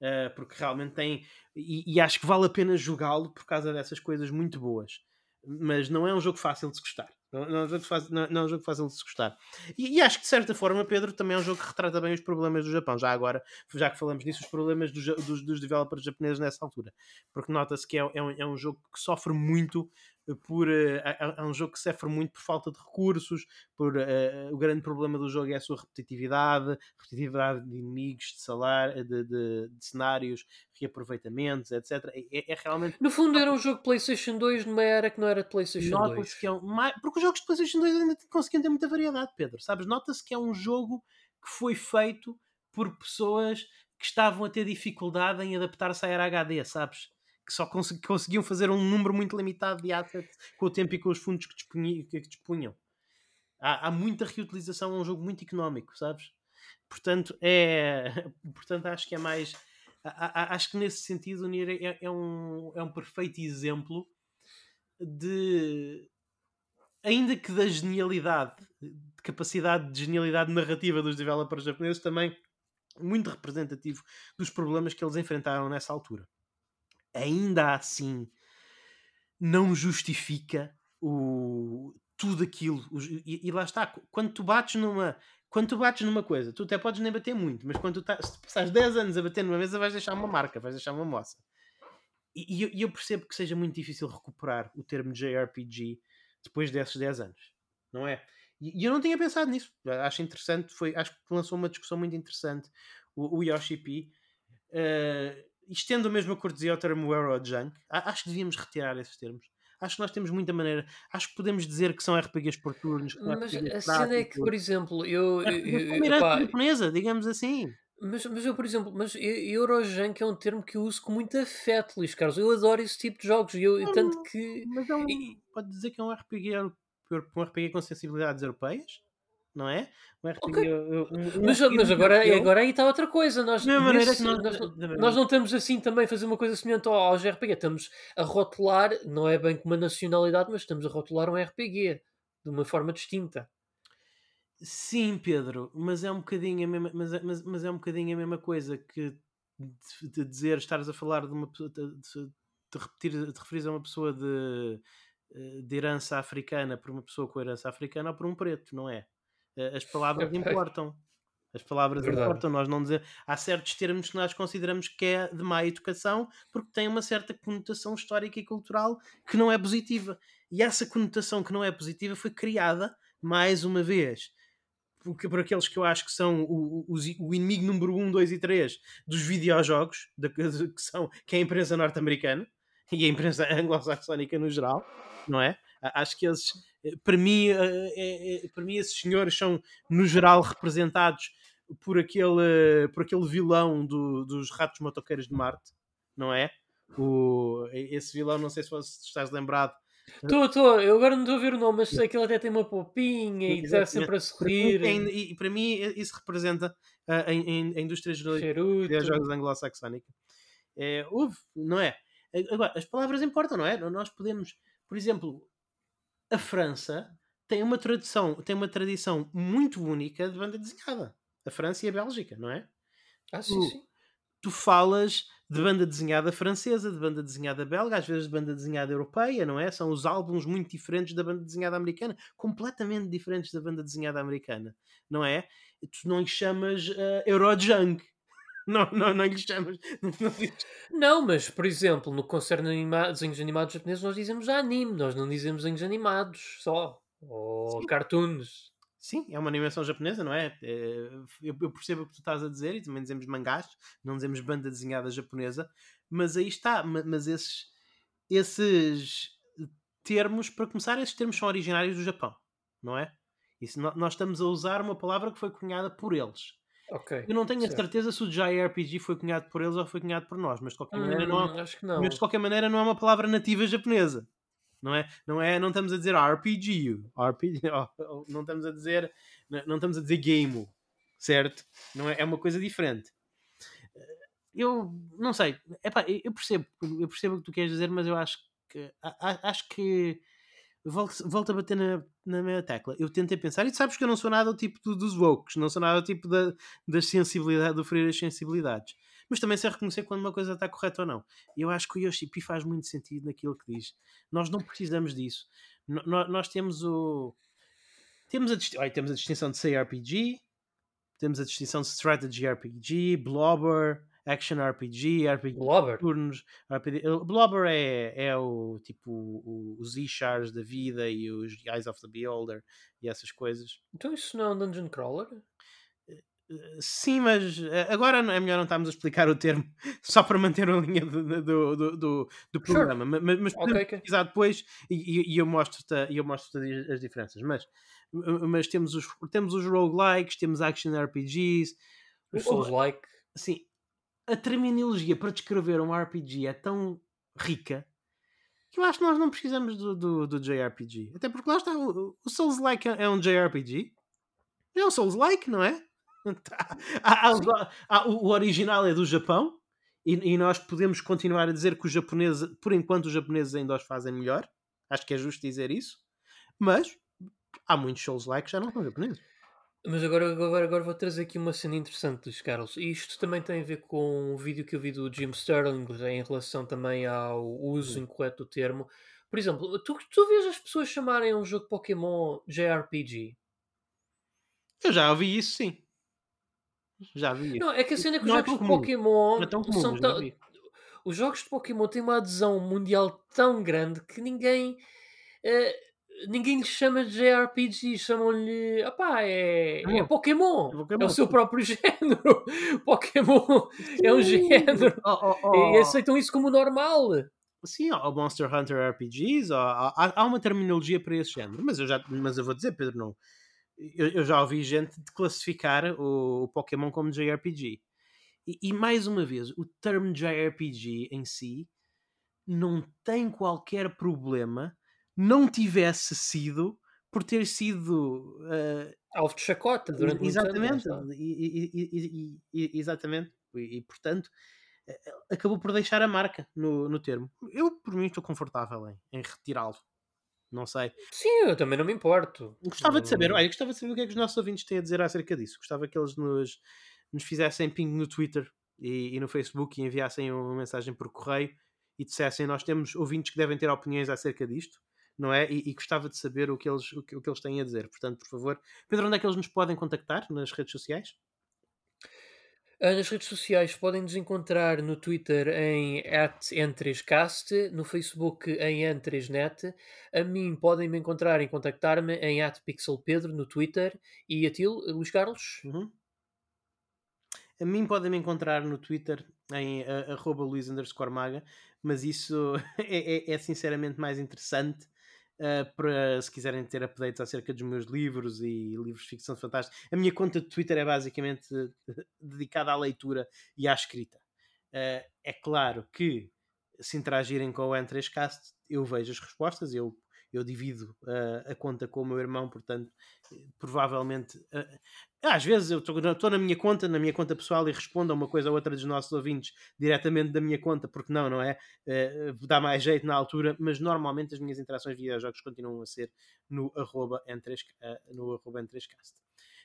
Uh, porque realmente tem. E, e, acho que vale a pena jogá-lo por causa dessas coisas muito boas. Mas não é um jogo fácil de se gostar. Não, não, é um jogo fácil, não, é um jogo fácil de se gostar. E, e, acho que de certa forma, Pedro, também é um jogo que retrata bem os problemas do Japão. Já agora, já que falamos nisso, os problemas dos, dos, dos developers japoneses nessa altura. Porque nota-se que é, é, um, é um jogo que sofre muito por uh, é, um jogo que sofre muito por falta de recursos, por uh, o grande problema do jogo é a sua repetitividade, repetitividade de inimigos, de salário, de, de, de cenários, reaproveitamentos, etc. É, é, realmente. No fundo, era um jogo PlayStation 2 numa era que não era de PlayStation Nota 2. Que é um, porque os jogos de PlayStation 2 ainda conseguiam ter muita variedade, Pedro. Sabes? Nota-se que é um jogo que foi feito por pessoas que estavam a ter dificuldade em adaptar-se à era HD, sabes? Que só cons conseguiam fazer um número muito limitado de assets com o tempo e com os fundos que, dispunham. Que dispunham. Há, há, muita reutilização, é um jogo muito económico, sabes? Portanto, é, portanto acho que é mais. acho que nesse sentido o Nier é, é, um, é um perfeito exemplo de. Ainda que da genialidade, de capacidade de genialidade narrativa dos developers japoneses, também muito representativo dos problemas que eles enfrentaram nessa altura ainda assim não justifica o, tudo aquilo. E, e, lá está, quando tu bates numa. Quando tu bates numa coisa, tu até podes nem bater muito, mas quando tu tá, se tu passares 10 anos a bater numa mesa, vais deixar uma marca, vais deixar uma moça. E, e, eu, e percebo que seja muito difícil recuperar o termo JRPG depois desses 10 anos, não é? E, eu não tinha pensado nisso. Acho interessante, foi, acho que lançou uma discussão muito interessante o, o Yoshi P. Uh, estendo a mesma cortesia ao termo Eurojunk, acho que devíamos retirar esses termos. Acho que nós temos muita maneira. Acho que podemos dizer que são RPGs por turnos. Mas a cena é que, por exemplo, eu. É uma japonesa, digamos assim. Mas, mas eu, por exemplo, mas Eurojunk é um termo que eu uso com muito afeto, Luís Carlos. Eu adoro esse tipo de jogos. e Eu, Não, tanto que. Mas é um, e- pode dizer que é um RPG, um RPG com sensibilidades europeias, não é? Um RPG. Ok. uh, um- um Mas, mas agora, agora aí está outra coisa. Nós, nesse- nós- nós, não- nós estamos assim também a fazer uma coisa semelhante ao, aos RPG. Estamos a rotular, não é bem como uma nacionalidade, mas estamos a rotular um RPG de uma forma distinta. Sim, Pedro, mas é um bocadinho a mesma, mas, é- mas, mas é um bocadinho a mesma coisa que de, de dizer, estares a falar de uma pessoa, de, de- de repetir, de referir a uma pessoa de, eh, de herança africana por uma pessoa com herança africana ou por um preto, não é? Eh, As palavras importam. As palavras Verdade. importam, nós não dizer. Há certos termos que nós consideramos que é de má educação porque têm uma certa conotação histórica e cultural que não é positiva. E essa conotação que não é positiva foi criada, mais uma vez, porque por aqueles que eu acho que são o, o, o inimigo número 1, 2 e 3 dos videojogos, da- que, são, que é a imprensa norte-americana e a imprensa anglo-saxónica no geral, não é? A- Acho que eles, eh, para mim, eh, é- é- para mim, esses senhores são, no geral, representados por aquele, por aquele vilão do- dos ratos motoqueiros de Marte, não é? O, esse vilão, não sei se, estás lembrado, Estou, estou. Eu agora não estou a ver o nome, mas sei que ele até tem uma popinha e está sempre a sorrir. é- e para mim, isso representa a, in- a indústria jornalística de jogos anglo-saxónica. É, houve, não é? Agora, as palavras importam, não é? Nós podemos, por exemplo, a França tem uma tradição, tem uma tradição muito única de banda desenhada. A França e a Bélgica, não é? Ah, sim, tu- sim. Tu falas de banda desenhada francesa, de banda desenhada belga, às vezes de banda desenhada europeia, não é? São os álbuns muito diferentes da banda desenhada americana, completamente diferentes da banda desenhada americana, não é? Tu não lhe chamas uh, Eurojunk. Não, não, não lhe chamas. Não, não dizes- Não, mas, por exemplo, no que concerne anima desenhos animados japoneses, nós dizemos anime, nós não dizemos desenhos animados só. Ou Sim. cartoons. Sim, é uma animação japonesa, não é? É, Eu, percebo o que tu estás a dizer e também dizemos mangás, não dizemos banda desenhada japonesa, mas aí está. ma- Mas esses, esses termos, para começar, esses termos são originários do Japão, não é? Isso, nós estamos a usar uma palavra que foi cunhada por eles. Ok. Eu não tenho a certo. certeza se o JRPG foi cunhado por eles ou foi cunhado por nós, mas de qualquer maneira não, Hum, acho que não. mas de qualquer maneira não é uma palavra nativa japonesa. Não é? Não é, não estamos a dizer RPG, RPG, não estamos a dizer, não não estamos a dizer game, certo? Não é, é uma coisa diferente. Eu não sei, Epá, eu percebo, eu percebo o que tu queres dizer, mas eu acho que a- a- acho que volto, a bater na, na minha tecla. Eu tentei pensar, e sabes que eu não sou nada o tipo do- dos woke, não sou nada o tipo da, das sensibilidades, do ferir as sensibilidades. Mas também sei reconhecer quando uma coisa está correta ou não. Eu acho que o Yoshi faz muito sentido naquilo que diz. Nós não precisamos disso. No- no- nós temos o. Temos a, olha, temos a distinção de CRPG, temos a distinção de Strategy RPG, Blobber, Action RPG, RPG Blobber. turnos. RPG. o Blobber é, é o tipo o- os Ishars da vida e os Eyes of the Beholder e essas coisas. Então isso não é um dungeon crawler? Eh, Sim, mas eh, agora é melhor não estarmos a explicar o termo só para manter a linha do, do, do, do, do Sure. programa. Ma- Mas, mas podemos Ok, ok. pesquisar depois e, e- eu mostro-te eu mostro as diferenças. Mas, mas temos, os, temos os roguelikes, temos action RPGs. Os Souls-like. assim, a terminologia para descrever um RPG é tão rica que eu acho que nós não precisamos do, do, do JRPG. Até porque lá está, o, o Souls-like é um JRPG. É um Souls-like, não é? Tá. Há- há há- o o original é do Japão e, e nós podemos continuar a dizer que os japoneses, por enquanto, os japoneses ainda os fazem melhor. Acho que é justo dizer isso. Mas há muitos Souls-like que já não são japoneses. Mas agora, agora, agora vou trazer aqui uma cena interessante dos Carlos. E isto também tem a ver com um vídeo que eu vi do Jim Sterling em relação também ao uso Uhum. incorreto do termo. Por exemplo, tu, tu vês as pessoas chamarem um jogo Pokémon JRPG? Eu já ouvi isso, sim. Já vi isso. Não, é que a cena é que os é jogos tão de. Pokémon é tão comum, são tão, os jogos de Pokémon têm uma adesão mundial tão grande que ninguém eh, ninguém lhe chama de JRPG, chamam-lhe opá, é, é Pokémon. Pokémon. É É Pokémon, o seu próprio género. Pokémon é um género. Oh, oh, oh. E aceitam isso como normal. Sim, há o Monster Hunter RPGs, há, há, há uma terminologia para esse género, mas eu, já, mas eu vou dizer, Pedro, não. Eu, eu já ouvi gente de classificar o, o Pokémon como JRPG. E, e, mais uma vez, o termo JRPG em si não tem qualquer problema não tivesse sido por ter sido uh, alvo de chacota durante exatamente, muito tempo. E, e, exatamente, e, portanto acabou por deixar a marca no, no termo. Eu, por mim, estou confortável em, em retirá-lo. Não sei. Sim, eu também não me importo. Gostava de saber, olha, gostava de saber o que é que os nossos ouvintes têm a dizer acerca disso. Gostava que eles nos, nos fizessem ping no Twitter e, e no Facebook e enviassem uma mensagem por correio e dissessem nós temos ouvintes que devem ter opiniões acerca disto, não é? E, e, gostava de saber o que, eles, o que, o, que, eles têm a dizer. Portanto, por favor, Pedro, onde é que eles nos podem contactar nas redes sociais? Ah, nas redes sociais podem nos encontrar no Twitter em @n3cast, no Facebook em n3net. A mim podem me encontrar e contactar-me em @pixelpedro no Twitter e a ti, Luís Carlos. Uhum. A mim podem me encontrar no Twitter em arroba Luís Maga, mas isso é, é, é, sinceramente mais interessante uh, para se quiserem ter updates acerca dos meus livros e livros de ficção fantástica. A minha conta de Twitter é basicamente dedicada à leitura e à escrita. Uh, é claro que se interagirem com o N3Cast, eu vejo as respostas, eu eu divido uh, a conta com o meu irmão, portanto, provavelmente. Uh, às vezes eu estou na minha conta, na minha conta pessoal, e respondo a uma coisa ou outra dos nossos ouvintes diretamente da minha conta, porque não, não é? Uh, dá mais jeito na altura, mas normalmente as minhas interações de videojogos continuam a ser no arroba N3, no arroba N3cast.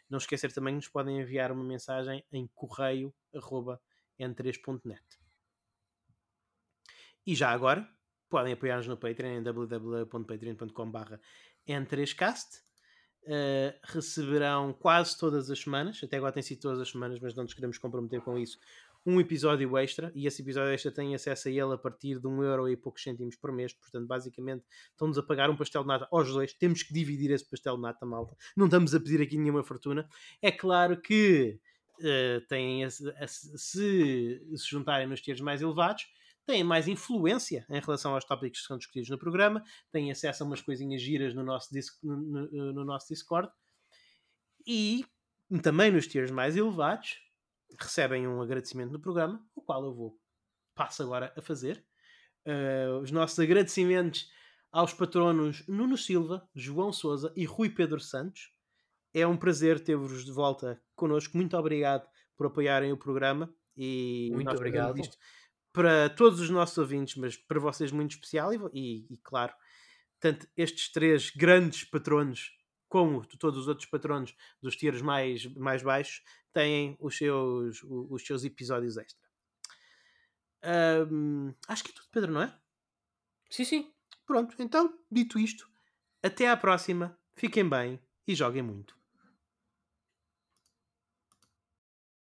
Não esquecer também que nos podem enviar uma mensagem em correio arroba n3.net. E já agora, podem apoiar-nos no Patreon em www.patreon.com.br n3cast. Uh, receberão quase todas as semanas, até agora tem sido todas as semanas, mas não nos queremos comprometer com isso. Um episódio extra, e esse episódio extra tem acesso a ele a partir de um euro e poucos cêntimos por mês. Portanto, basicamente, estão-nos a pagar um pastel de nata aos dois. Temos que dividir esse pastel de nata, malta. Não estamos a pedir aqui nenhuma fortuna. É claro que uh, têm se, se juntarem nos tiers mais elevados, têm mais influência em relação aos tópicos que são discutidos no programa, têm acesso a umas coisinhas giras no nosso, no, no, no nosso Discord e também nos tiers mais elevados recebem um agradecimento no programa, o qual eu vou passo agora a fazer. Uh, os nossos agradecimentos aos patronos Nuno Silva, João Souza e Rui Pedro Santos. É um prazer ter-vos de volta connosco. Muito obrigado por apoiarem o programa. E Muito obrigado. Isto para todos os nossos ouvintes, mas para vocês muito especial e, e, e claro, tanto estes três grandes patronos como todos os outros patronos dos tiers mais, mais baixos têm os seus, os seus episódios extra. Um, acho que é tudo, Pedro, não é? Sim, sim. Pronto, então, dito isto, até à próxima, fiquem bem e joguem muito.